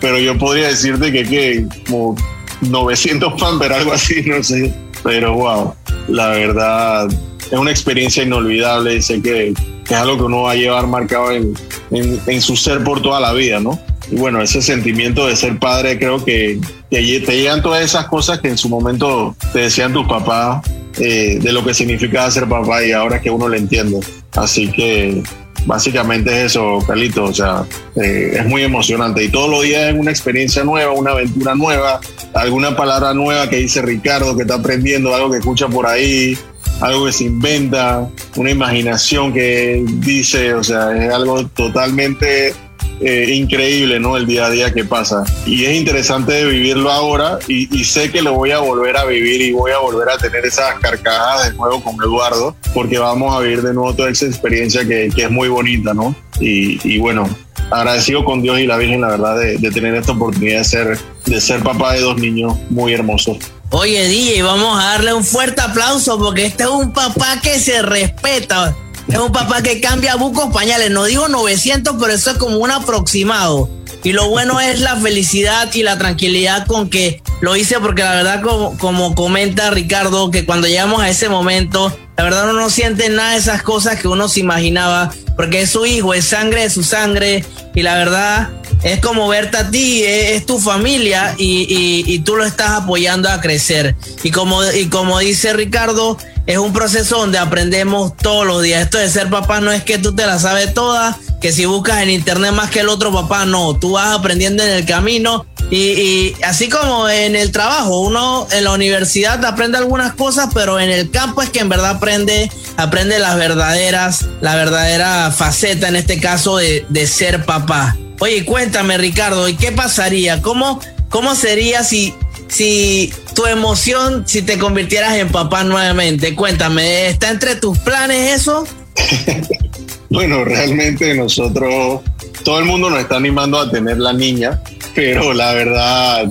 pero yo podría decirte que, que como 900 pamper, algo así, no sé. Pero wow, la verdad es una experiencia inolvidable sé que, es algo que uno va a llevar marcado en, en su ser por toda la vida, ¿no? Y bueno, ese sentimiento de ser padre, creo que, te llegan todas esas cosas que en su momento te decían tus papás eh, de lo que significaba ser papá y ahora que uno lo entiende. Así que básicamente es eso, Carlito. O sea, eh, es muy emocionante y todos los días es una experiencia nueva, una aventura nueva, alguna palabra nueva que dice Ricardo que está aprendiendo, algo que escucha por ahí, algo que se inventa, una imaginación que dice, o sea, es algo totalmente eh, increíble, ¿no? El día a día que pasa. Y es interesante vivirlo ahora y, y sé que lo voy a volver a vivir y voy a volver a tener esas carcajadas de nuevo con Eduardo, porque vamos a vivir de nuevo toda esa experiencia que, que es muy bonita, ¿no? Y, y bueno, agradecido con Dios y la Virgen, la verdad, de, de tener esta oportunidad de ser, de ser papá de dos niños muy hermosos. Oye, DJ, vamos a darle un fuerte aplauso porque este es un papá que se respeta. Es un papá que cambia bucos pañales. No digo 900, pero eso es como un aproximado. Y lo bueno es la felicidad y la tranquilidad con que lo hice, porque la verdad, como, como comenta Ricardo, que cuando llegamos a ese momento, la verdad uno no siente nada de esas cosas que uno se imaginaba, porque es su hijo, es sangre de su sangre, y la verdad es como verte a ti, es, tu familia y, y- y tú lo estás apoyando a crecer. Y como, y como dice Ricardo, es un proceso donde aprendemos todos los días. Esto de ser papá no es que tú te la sabes toda, que si buscas en internet más que el otro papá, no, tú vas aprendiendo en el camino. Y, así como en el trabajo, uno en la universidad aprende algunas cosas, pero en el campo es que en verdad aprende, aprende las verdaderas, la verdadera faceta en este caso de, de ser papá. Oye, cuéntame, Ricardo, ¿y qué pasaría? ¿Cómo, cómo sería si, si tu emoción, si te convirtieras en papá nuevamente? Cuéntame, ¿está entre tus planes eso? <laughs> Bueno, realmente nosotros, todo el mundo nos está animando a tener la niña, pero la verdad,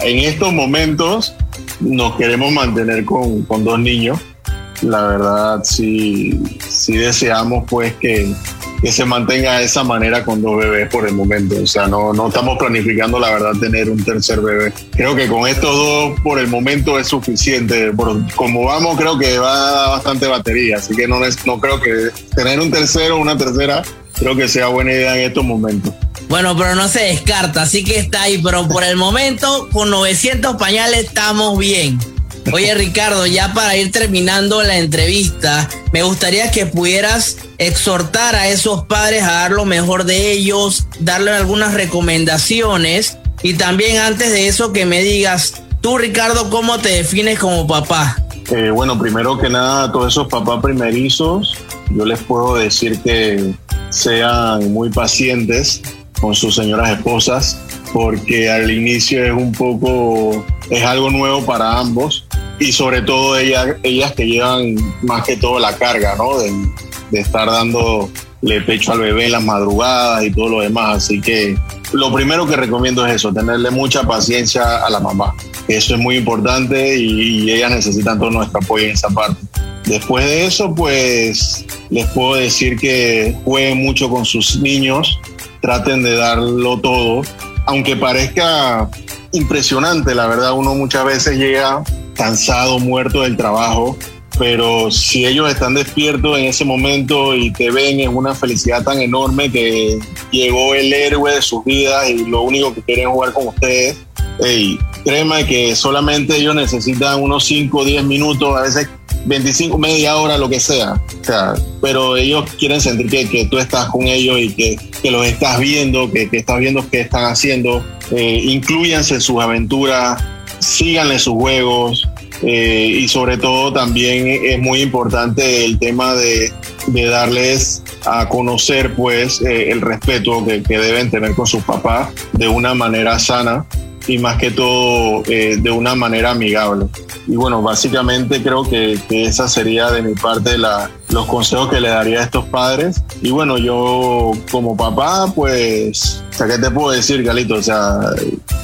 en estos momentos nos queremos mantener con, con dos niños. La verdad, sí, sí deseamos pues que, que se mantenga de esa manera con dos bebés por el momento. O sea, no, no estamos planificando, la verdad, tener un tercer bebé. Creo que con estos dos por el momento es suficiente. Por, como vamos, creo que va a dar bastante batería. Así que no, es- no creo que tener un tercero o una tercera, creo que sea buena idea en estos momentos. Bueno, pero no se descarta, así que está ahí. Pero por el momento, con 900 pañales estamos bien. Oye, Ricardo, ya para ir terminando la entrevista, me gustaría que pudieras exhortar a esos padres a dar lo mejor de ellos, darle algunas recomendaciones y también antes de eso que me digas, tú, Ricardo, ¿cómo te defines como papá? Eh, bueno, primero que nada, a todos esos papás primerizos, yo les puedo decir que sean muy pacientes con sus señoras esposas, porque al inicio es un poco, es algo nuevo para ambos y sobre todo ellas, ellas que llevan más que todo la carga, ¿no? De, de estar dándole pecho al bebé en las madrugadas y todo lo demás. Así que lo primero que recomiendo es eso, tenerle mucha paciencia a la mamá. Eso es muy importante y, y ellas necesitan todo nuestro apoyo en esa parte. Después de eso, pues les puedo decir que jueguen mucho con sus niños, traten de darlo todo, aunque parezca impresionante, la verdad, uno muchas veces llega cansado, muerto del trabajo, pero si ellos están despiertos en ese momento y te ven en una felicidad tan enorme que llegó el héroe de sus vidas y lo único que quieren es jugar con ustedes, hey, créeme que solamente ellos necesitan unos 5 o 10 minutos, a veces 25, media hora, lo que sea. O sea, pero ellos quieren sentir que, que tú estás con ellos y que, que los estás viendo, que, que estás viendo qué están haciendo. Eh, incluyanse en sus aventuras, síganle sus juegos. eh, y sobre todo también es muy importante el tema de, darles a conocer pues eh, el respeto que, que deben tener con sus papás de una manera sana y más que todo eh, de una manera amigable. Y bueno, básicamente creo que, que esa sería de mi parte la, los consejos que le daría a estos padres. Y bueno, yo como papá, pues, o sea, ¿qué te puedo decir, Galito? O sea,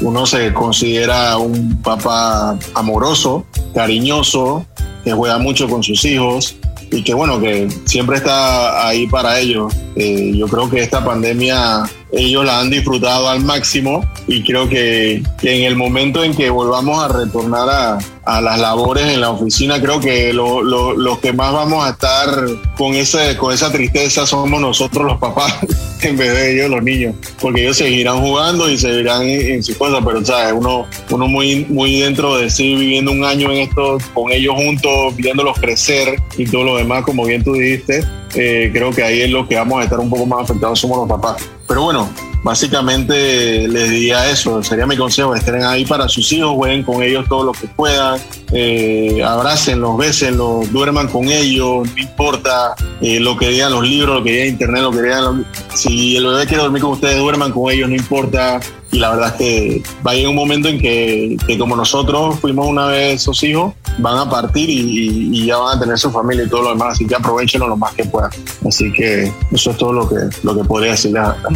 uno se considera un papá amoroso, cariñoso, que juega mucho con sus hijos y que bueno, que siempre está ahí para ellos. Eh, yo creo que esta pandemia ellos la han disfrutado al máximo y creo que, en el momento en que volvamos a retornar a, a las labores en la oficina, creo que lo- lo- los que más vamos a estar con, ese, con esa tristeza somos nosotros los papás <laughs> en vez de ellos los niños, porque ellos seguirán jugando y seguirán en, en sus cosas, pero ¿sabes? Uno, uno muy, muy dentro de sí, viviendo un año en esto, con ellos juntos, viéndolos crecer y todo lo demás, como bien tú dijiste, eh, creo que ahí es lo que vamos a estar un poco más afectados somos los papás. Pero bueno, básicamente les diría eso, sería mi consejo, estén ahí para sus hijos, jueguen con ellos todo lo que puedan, eh, abrácenlos, bésenlos, duerman con ellos, no importa eh, lo que digan los libros, lo que diga internet, lo que digan los- si el bebé quiere dormir con ustedes, duerman con ellos, no importa. Y la verdad es que va a llegar un momento en que, como nosotros fuimos una vez esos hijos, van a partir y, ya van a tener su familia y todo lo demás, así que aprovechenlo lo más que puedan. Así que eso es todo lo que, lo que podría decirles. hasta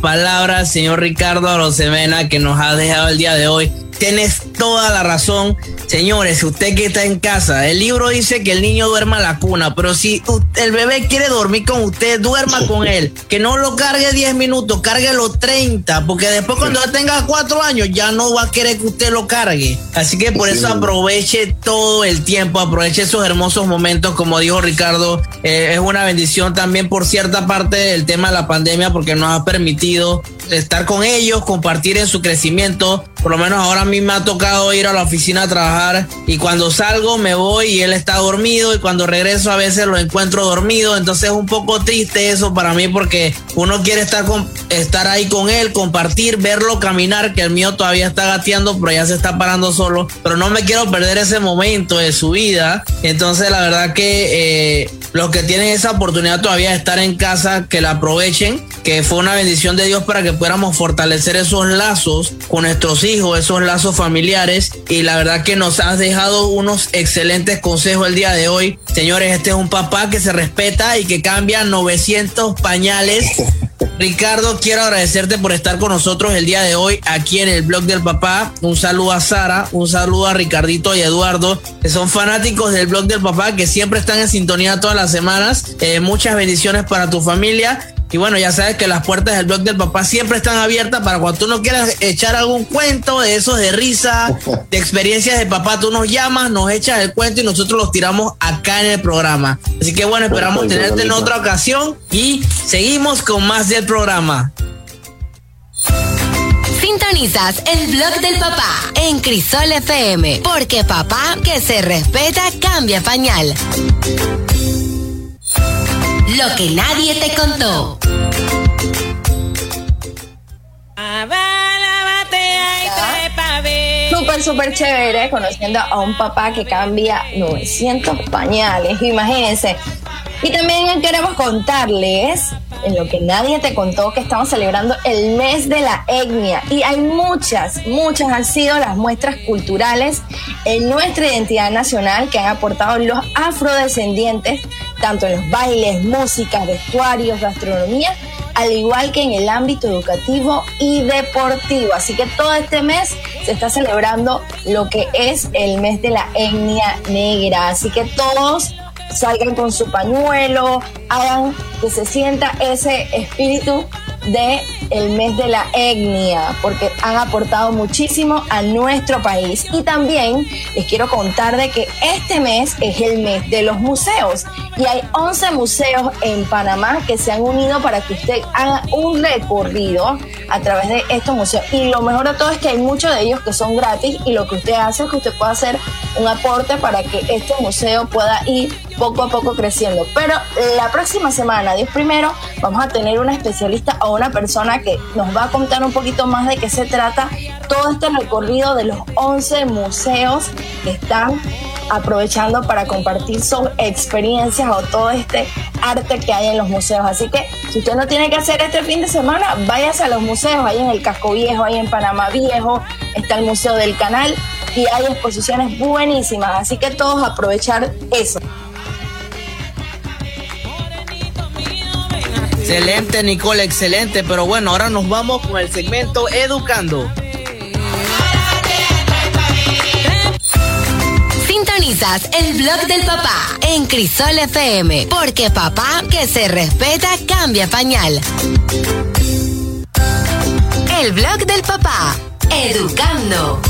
palabras, señor Ricardo Arosemena, que nos ha dejado el día de hoy. Tienes toda la razón. Señores, usted que está en casa, el libro dice que el niño duerma en la cuna, pero si el bebé quiere dormir con usted, duerma con él. Que no lo cargue 10 minutos, cárguelo 30, porque después cuando ya tenga 4 años ya no va a querer que usted lo cargue. Así que por eso aproveche todo el tiempo, aproveche esos hermosos momentos, como dijo Ricardo, eh, es una bendición también por cierta parte del tema de la pandemia porque nos ha permitido estar con ellos, compartir en su crecimiento. Por lo menos ahora mí me ha tocado ir a la oficina a trabajar y cuando salgo me voy y él está dormido y cuando regreso a veces lo encuentro dormido. Entonces es un poco triste eso para mí porque uno quiere estar, con, estar ahí con él, compartir, verlo caminar, que el mío todavía está gateando pero ya se está parando solo. Pero no me quiero perder ese momento de su vida. Entonces la verdad que eh, los que tienen esa oportunidad todavía de estar en casa, que la aprovechen, que fue una bendición de Dios para que pudiéramos fortalecer esos lazos con nuestros hijos, esos lazos familiares. Y la verdad que nos has dejado unos excelentes consejos el día de hoy. Señores, este es un papá que se respeta y que cambia 900 pañales. Ricardo, quiero agradecerte por estar con nosotros el día de hoy aquí en el blog del papá. Un saludo a Sara, un saludo a Ricardito y Eduardo, que son fanáticos del blog del papá, que siempre están en sintonía todas las semanas. Eh, muchas bendiciones para tu familia. Y bueno, ya sabes que las puertas del blog del papá siempre están abiertas para cuando tú no quieras echar algún cuento de esos de risa, <laughs> de experiencias de papá, tú nos llamas, nos echas el cuento y nosotros los tiramos acá en el programa. Así que bueno, esperamos Perfecto, tenerte en otra ocasión y seguimos con más del programa. Sintonizas el blog del papá en Crisol FM, porque papá que se respeta cambia pañal. Lo que nadie te contó. Súper, súper chévere conociendo a un papá que cambia 900 pañales, imagínense. Y también queremos contarles, en lo que nadie te contó, que estamos celebrando el mes de la etnia. Y hay muchas, muchas han sido las muestras culturales en nuestra identidad nacional que han aportado los afrodescendientes, tanto en los bailes, música, vestuarios, gastronomía, al igual que en el ámbito educativo y deportivo. Así que todo este mes se está celebrando lo que es el mes de la etnia negra. Así que todos salgan con su pañuelo, hagan que se sienta ese espíritu de el mes de la etnia, porque han aportado muchísimo a nuestro país. Y también les quiero contar de que este mes es el mes de los museos y hay 11 museos en Panamá que se han unido para que usted haga un recorrido a través de estos museos. Y lo mejor de todo es que hay muchos de ellos que son gratis y lo que usted hace es que usted pueda hacer un aporte para que este museo pueda ir poco a poco creciendo. Pero la próxima semana, Dios primero, vamos a tener una especialista o una persona que nos va a contar un poquito más de qué se trata todo este recorrido de los 11 museos que están aprovechando para compartir sus experiencias o todo este arte que hay en los museos. Así que si usted no tiene que hacer este fin de semana, váyase a los museos, ahí en el Casco Viejo, ahí en Panamá Viejo, está el Museo del Canal y hay exposiciones buenísimas. Así que todos aprovechar eso. Excelente, Nicole, excelente. Pero bueno, ahora nos vamos con el segmento Educando. Sintonizas el blog del papá en Crisol FM, porque papá que se respeta cambia pañal. El blog del papá, educando.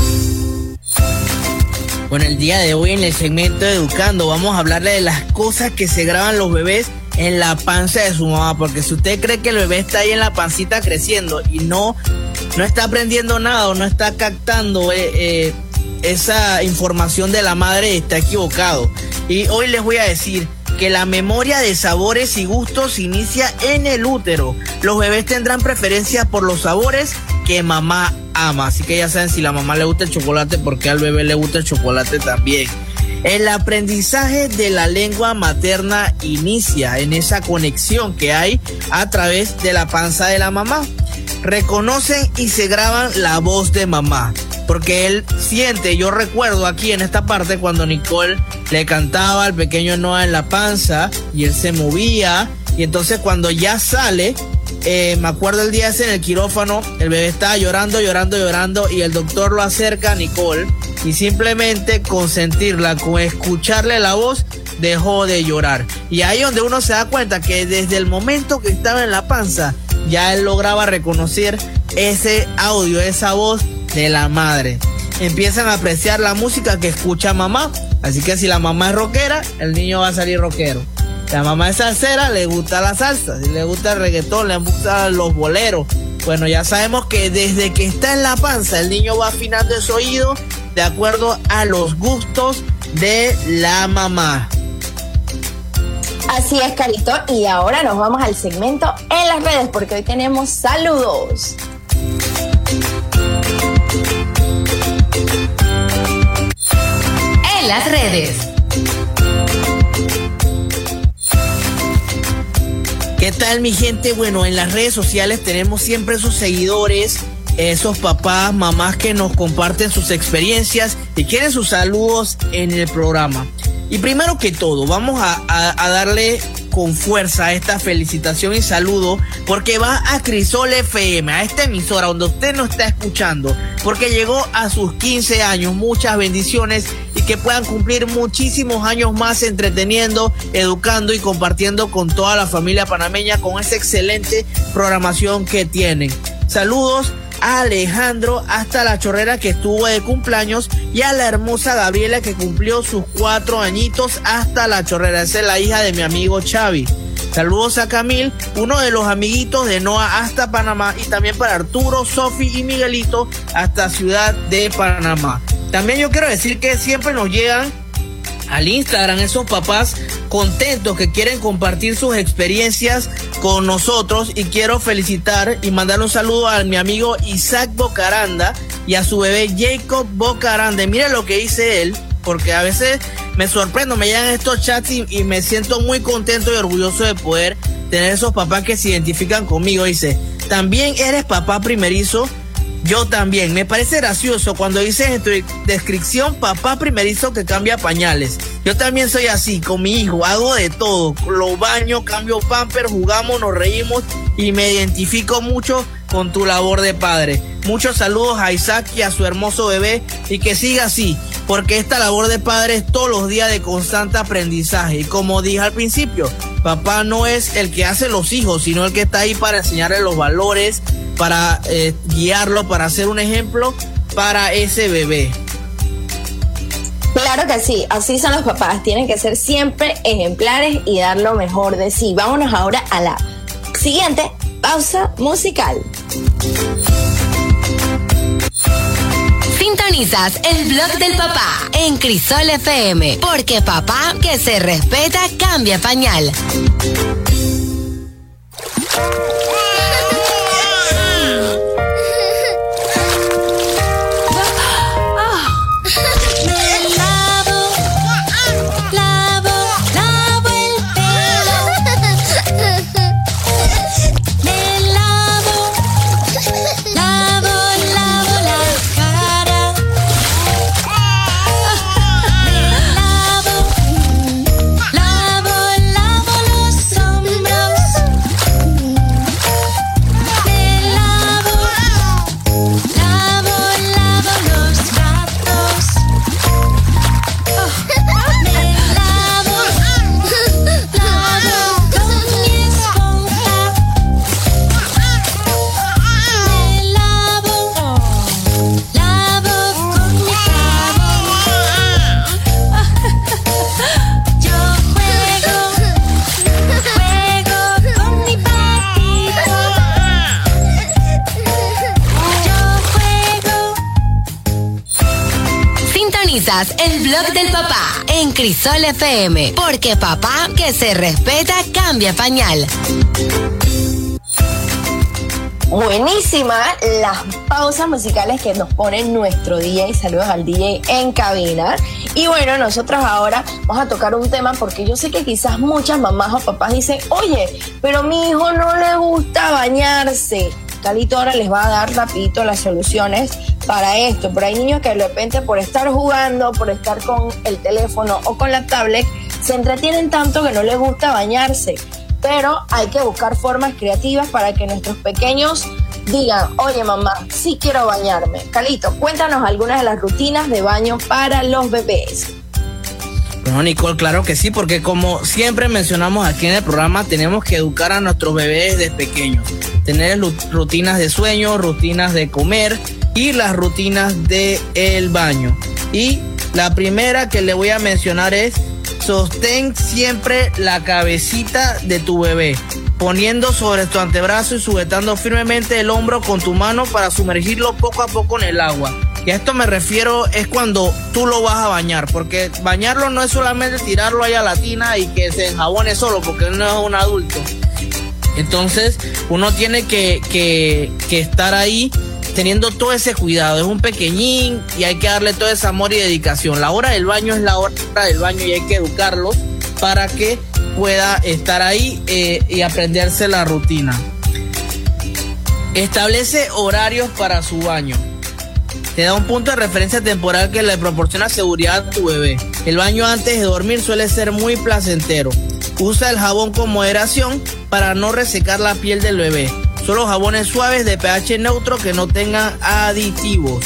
Bueno, el día de hoy en el segmento Educando vamos a hablarle de las cosas que se graban los bebés en la panza de su mamá, porque si usted cree que el bebé está ahí en la pancita creciendo y no, no está aprendiendo nada o no está captando eh, eh, esa información de la madre, está equivocado. Y hoy les voy a decir que la memoria de sabores y gustos inicia en el útero. Los bebés tendrán preferencia por los sabores que mamá ama. Así que ya saben si la mamá le gusta el chocolate, porque al bebé le gusta el chocolate también. El aprendizaje de la lengua materna inicia en esa conexión que hay a través de la panza de la mamá. Reconocen y se graban la voz de mamá. Porque él siente, yo recuerdo aquí en esta parte cuando Nicole le cantaba al pequeño Noah en la panza y él se movía. Y entonces cuando ya sale, eh, me acuerdo el día ese en el quirófano, el bebé estaba llorando, llorando, llorando y el doctor lo acerca a Nicole y simplemente consentirla, con escucharle la voz, dejó de llorar. Y ahí donde uno se da cuenta que desde el momento que estaba en la panza, ya él lograba reconocer ese audio, esa voz de la madre. Empiezan a apreciar la música que escucha mamá. Así que si la mamá es rockera, el niño va a salir rockero. La mamá es salsera, le gusta la salsa, le gusta el reggaetón, le gustan los boleros. Bueno, ya sabemos que desde que está en la panza, el niño va afinando ese oído de acuerdo a los gustos de la mamá. Así es, Carito. Y ahora nos vamos al segmento en las redes porque hoy tenemos saludos. En las redes. Tal mi gente? Bueno, en las redes sociales tenemos siempre esos seguidores, esos papás, mamás que nos comparten sus experiencias y quieren sus saludos en el programa. Y primero que todo, vamos a, a- a darle con fuerza esta felicitación y saludo porque va a Crisol FM, a esta emisora donde usted nos está escuchando, porque llegó a sus 15 años. Muchas bendiciones y que puedan cumplir muchísimos años más entreteniendo, educando y compartiendo con toda la familia panameña con esa excelente programación que tienen. Saludos a Alejandro hasta la chorrera que estuvo de cumpleaños y a la hermosa Gabriela que cumplió sus cuatro añitos hasta la chorrera. Esa es la hija de mi amigo Xavi. Saludos a Camil, uno de los amiguitos de Noah hasta Panamá y también para Arturo, Sofi y Miguelito hasta Ciudad de Panamá. También yo quiero decir que siempre nos llegan al Instagram esos papás contentos que quieren compartir sus experiencias con nosotros y quiero felicitar y mandar un saludo a mi amigo Isaac Bocaranda y a su bebé Jacob Bocaranda. Y mire lo que dice él, porque a veces me sorprendo, me llegan estos chats y, y me siento muy contento y orgulloso de poder tener esos papás que se identifican conmigo. Dice, también eres papá primerizo. Yo también. Me parece gracioso cuando dices en tu descripción papá primerizo que cambia pañales. Yo también soy así, con mi hijo, hago de todo. Lo baño, cambio pamper, jugamos, nos reímos y me identifico mucho con tu labor de padre. Muchos saludos a Isaac y a su hermoso bebé y que siga así, porque esta labor de padre es todos los días de constante aprendizaje. Y como dije al principio, papá no es el que hace los hijos, sino el que está ahí para enseñarle los valores, para eh, guiarlo, para hacer un ejemplo para ese bebé. Claro que sí, así son los papás, tienen que ser siempre ejemplares y dar lo mejor de sí. Vámonos ahora a la siguiente pausa musical. Sintonizas el blog del papá en Crisol FM, porque papá que se respeta cambia pañal. El blog del papá en Crisol FM, porque papá que se respeta cambia pañal. Buenísima las pausas musicales que nos pone nuestro DJ. Saludos al DJ en cabina. Y bueno, nosotros ahora vamos a tocar un tema porque yo sé que quizás muchas mamás o papás dicen, oye, pero mi hijo no le gusta bañarse. Calito ahora les va a dar rapidito las soluciones para esto. Pero hay niños que de repente por estar jugando, por estar con el teléfono o con la tablet, se entretienen tanto que no les gusta bañarse pero hay que buscar formas creativas para que nuestros pequeños digan, oye mamá, sí quiero bañarme. Calito, cuéntanos algunas de las rutinas de baño para los bebés. Bueno, Nicole, claro que sí, porque como siempre mencionamos aquí en el programa, tenemos que educar a nuestros bebés desde pequeños. Tener rutinas de sueño, rutinas de comer y las rutinas de el baño. Y la primera que le voy a mencionar es sostén siempre la cabecita de tu bebé, poniendo sobre tu antebrazo y sujetando firmemente el hombro con tu mano para sumergirlo poco a poco en el agua. Y a esto me refiero es cuando tú lo vas a bañar, porque bañarlo no es solamente tirarlo ahí a la tina y que se enjabone solo, porque él no es un adulto. Entonces uno tiene que, que- que estar ahí teniendo todo ese cuidado. Es un pequeñín y hay que darle todo ese amor y dedicación. La hora del baño es la hora del baño y hay que educarlos para que pueda estar ahí eh, y aprenderse la rutina. Establece horarios para su baño. Te da un punto de referencia temporal que le proporciona seguridad a tu bebé. El baño antes de dormir suele ser muy placentero. Usa el jabón con moderación para no resecar la piel del bebé. Solo jabones suaves de pH neutro que no tengan aditivos.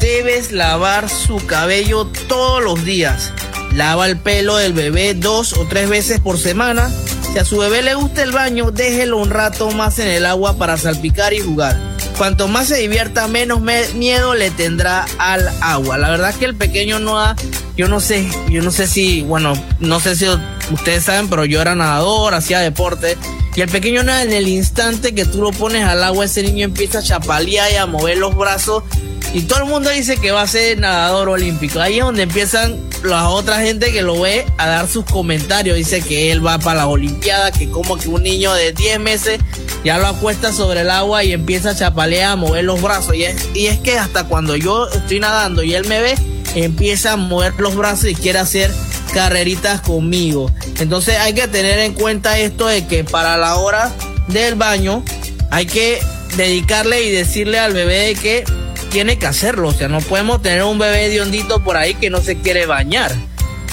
Debes lavar su cabello todos los días. Lava el pelo del bebé dos o tres veces por semana. Si a su bebé le gusta el baño, déjelo un rato más en el agua para salpicar y jugar. Cuanto más se divierta, menos me- miedo le tendrá al agua. La verdad que el pequeño no ha, yo no sé, yo no sé si, bueno, no sé si ustedes saben, pero yo era nadador, hacía deporte. Y el pequeño nada, en el instante que tú lo pones al agua, ese niño empieza a chapalear y a mover los brazos. Y todo el mundo dice que va a ser nadador olímpico. Ahí es donde empiezan la otra gente que lo ve a dar sus comentarios. Dice que él va para las Olimpiadas, que como que un niño de 10 meses ya lo acuesta sobre el agua y empieza a chapalear, a mover los brazos. Y es, y es que hasta cuando yo estoy nadando y él me ve, empieza a mover los brazos y quiere hacer carreritas conmigo. Entonces hay que tener en cuenta esto de que para la hora del baño hay que dedicarle y decirle al bebé de que tiene que hacerlo. O sea, no podemos tener un bebé de hondito por ahí que no se quiere bañar.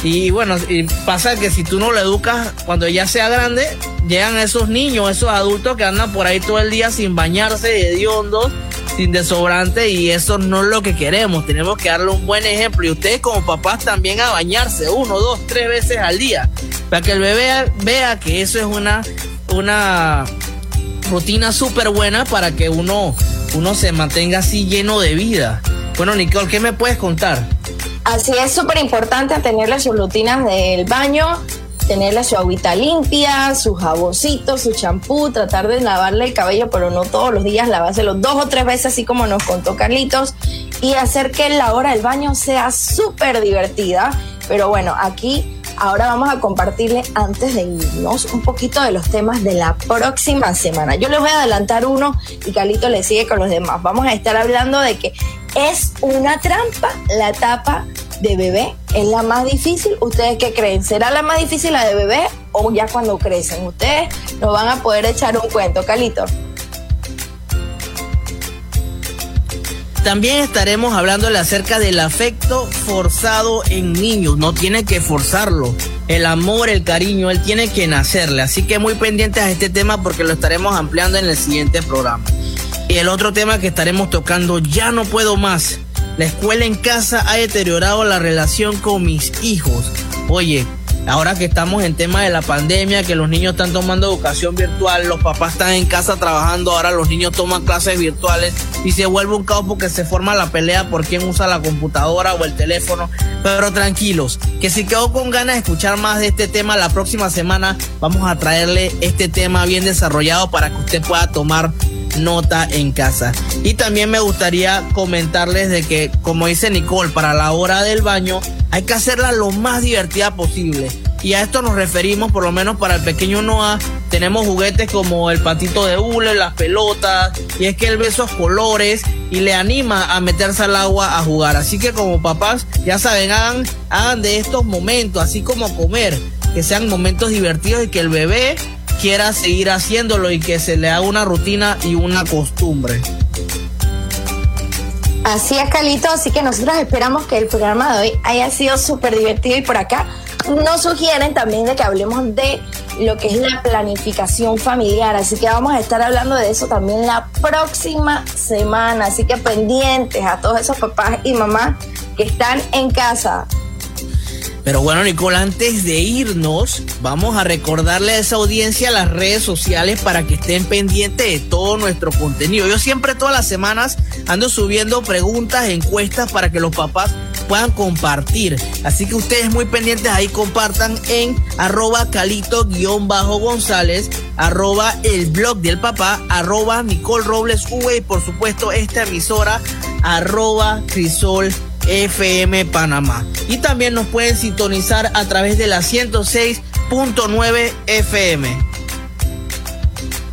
Y bueno, pasa que si tú no lo educas cuando ya sea grande, llegan esos niños, esos adultos que andan por ahí todo el día sin bañarse hediondos sin desodorante y eso no es lo que queremos. Tenemos que darle un buen ejemplo y ustedes como papás también a bañarse uno, dos, tres veces al día para que el bebé vea que eso es una, una rutina súper buena para que uno, uno se mantenga así lleno de vida. Bueno, Nicole, ¿qué me puedes contar? Así es súper importante tenerle sus rutinas del baño, tenerle su agüita limpia, su jaboncito, su champú, tratar de lavarle el cabello, pero no todos los días, lavárselo dos o tres veces, así como nos contó Carlitos, y hacer que la hora del baño sea súper divertida. Pero bueno, aquí ahora vamos a compartirle antes de irnos un poquito de los temas de la próxima semana. Yo les voy a adelantar uno y Carlito le sigue con los demás. Vamos a estar hablando de que es una trampa la etapa de bebé. Es la más difícil. ¿Ustedes qué creen? ¿Será la más difícil la de bebé o ya cuando crecen? Ustedes nos van a poder echar un cuento, Carlito. También estaremos hablándole acerca del afecto forzado en niños. No tiene que forzarlo. El amor, el cariño, él tiene que nacerle. Así que muy pendientes a este tema porque lo estaremos ampliando en el siguiente programa. Y el otro tema que estaremos tocando, ya no puedo más. La escuela en casa ha deteriorado la relación con mis hijos. Oye, Ahora que estamos en tema de la pandemia, que los niños están tomando educación virtual, los papás están en casa trabajando, ahora los niños toman clases virtuales y se vuelve un caos porque se forma la pelea por quién usa la computadora o el teléfono. Pero tranquilos, que si quedó con ganas de escuchar más de este tema la próxima semana, vamos a traerle este tema bien desarrollado para que usted pueda tomar nota en casa. Y también me gustaría comentarles de que, como dice Nicole, para la hora del baño hay que hacerla lo más divertida posible. Y a esto nos referimos, por lo menos para el pequeño Noah, tenemos juguetes como el patito de hule, las pelotas, y es que él ve esos colores y le anima a meterse al agua a jugar. Así que como papás, ya saben, hagan, hagan de estos momentos, así como comer, que sean momentos divertidos y que el bebé quiera seguir haciéndolo y que se le haga una rutina y una costumbre. Así es, Calito. Así que nosotros esperamos que el programa de hoy haya sido súper divertido y por acá nos sugieren también de que hablemos de lo que es la planificación familiar. Así que vamos a estar hablando de eso también la próxima semana. Así que pendientes a todos esos papás y mamás que están en casa. Pero bueno, Nicole, antes de irnos, vamos a recordarle a esa audiencia las redes sociales para que estén pendientes de todo nuestro contenido. Yo siempre todas las semanas ando subiendo preguntas, encuestas para que los papás puedan compartir. Así que ustedes muy pendientes ahí compartan en arroba calito-gonzález, arroba el blog del papá, arroba Nicole Robles V y por supuesto esta emisora, arroba Crisol FM Panamá. Y también nos pueden sintonizar a través de la 106.9 FM.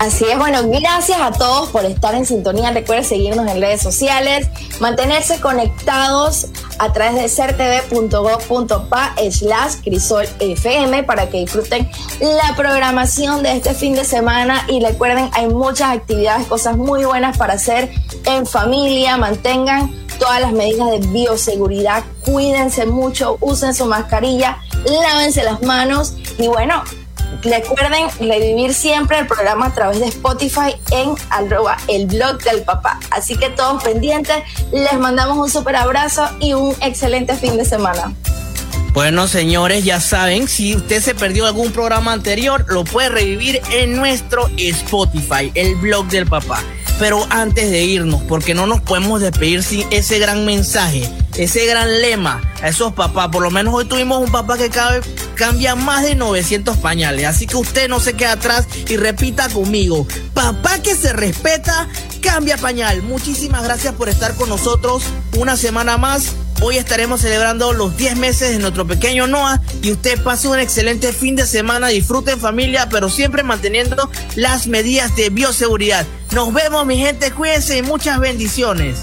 Así es, bueno, gracias a todos por estar en sintonía. Recuerden seguirnos en redes sociales, mantenerse conectados a través de certv.gov.pa slash crisol FM para que disfruten la programación de este fin de semana y recuerden, hay muchas actividades, cosas muy buenas para hacer en familia, mantengan todas las medidas de bioseguridad, cuídense mucho, usen su mascarilla, lávense las manos y bueno, recuerden revivir siempre el programa a través de Spotify en arroba el blog del papá. Así que todos pendientes, les mandamos un super abrazo y un excelente fin de semana. Bueno, señores, ya saben, si usted se perdió algún programa anterior, lo puede revivir en nuestro Spotify, el blog del papá. Pero antes de irnos, porque no nos podemos despedir sin ese gran mensaje, ese gran lema a esos papás. Por lo menos hoy tuvimos un papá que cambia más de 900 pañales. Así que usted no se quede atrás y repita conmigo. Papá que se respeta, cambia pañal. Muchísimas gracias por estar con nosotros una semana más. Hoy estaremos celebrando los 10 meses de nuestro pequeño Noah y usted pase un excelente fin de semana, disfrute en familia, pero siempre manteniendo las medidas de bioseguridad. Nos vemos mi gente, cuídense y muchas bendiciones.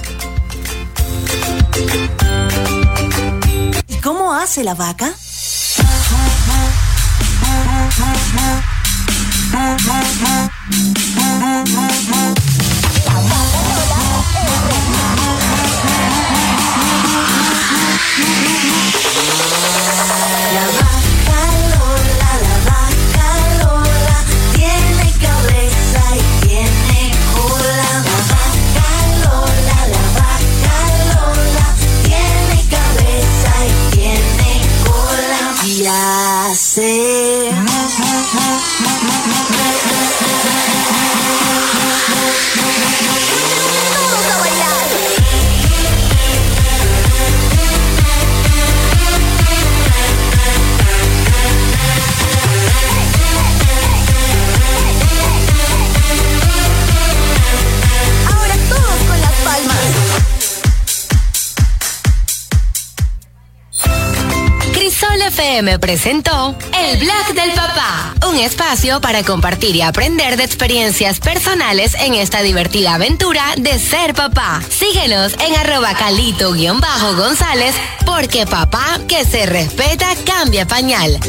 ¿Y cómo hace la vaca? La FM presentó El Blog del Papá, un espacio para compartir y aprender de experiencias personales en esta divertida aventura de ser papá. Síguenos en arroba calito-gonzález porque papá que se respeta cambia pañal.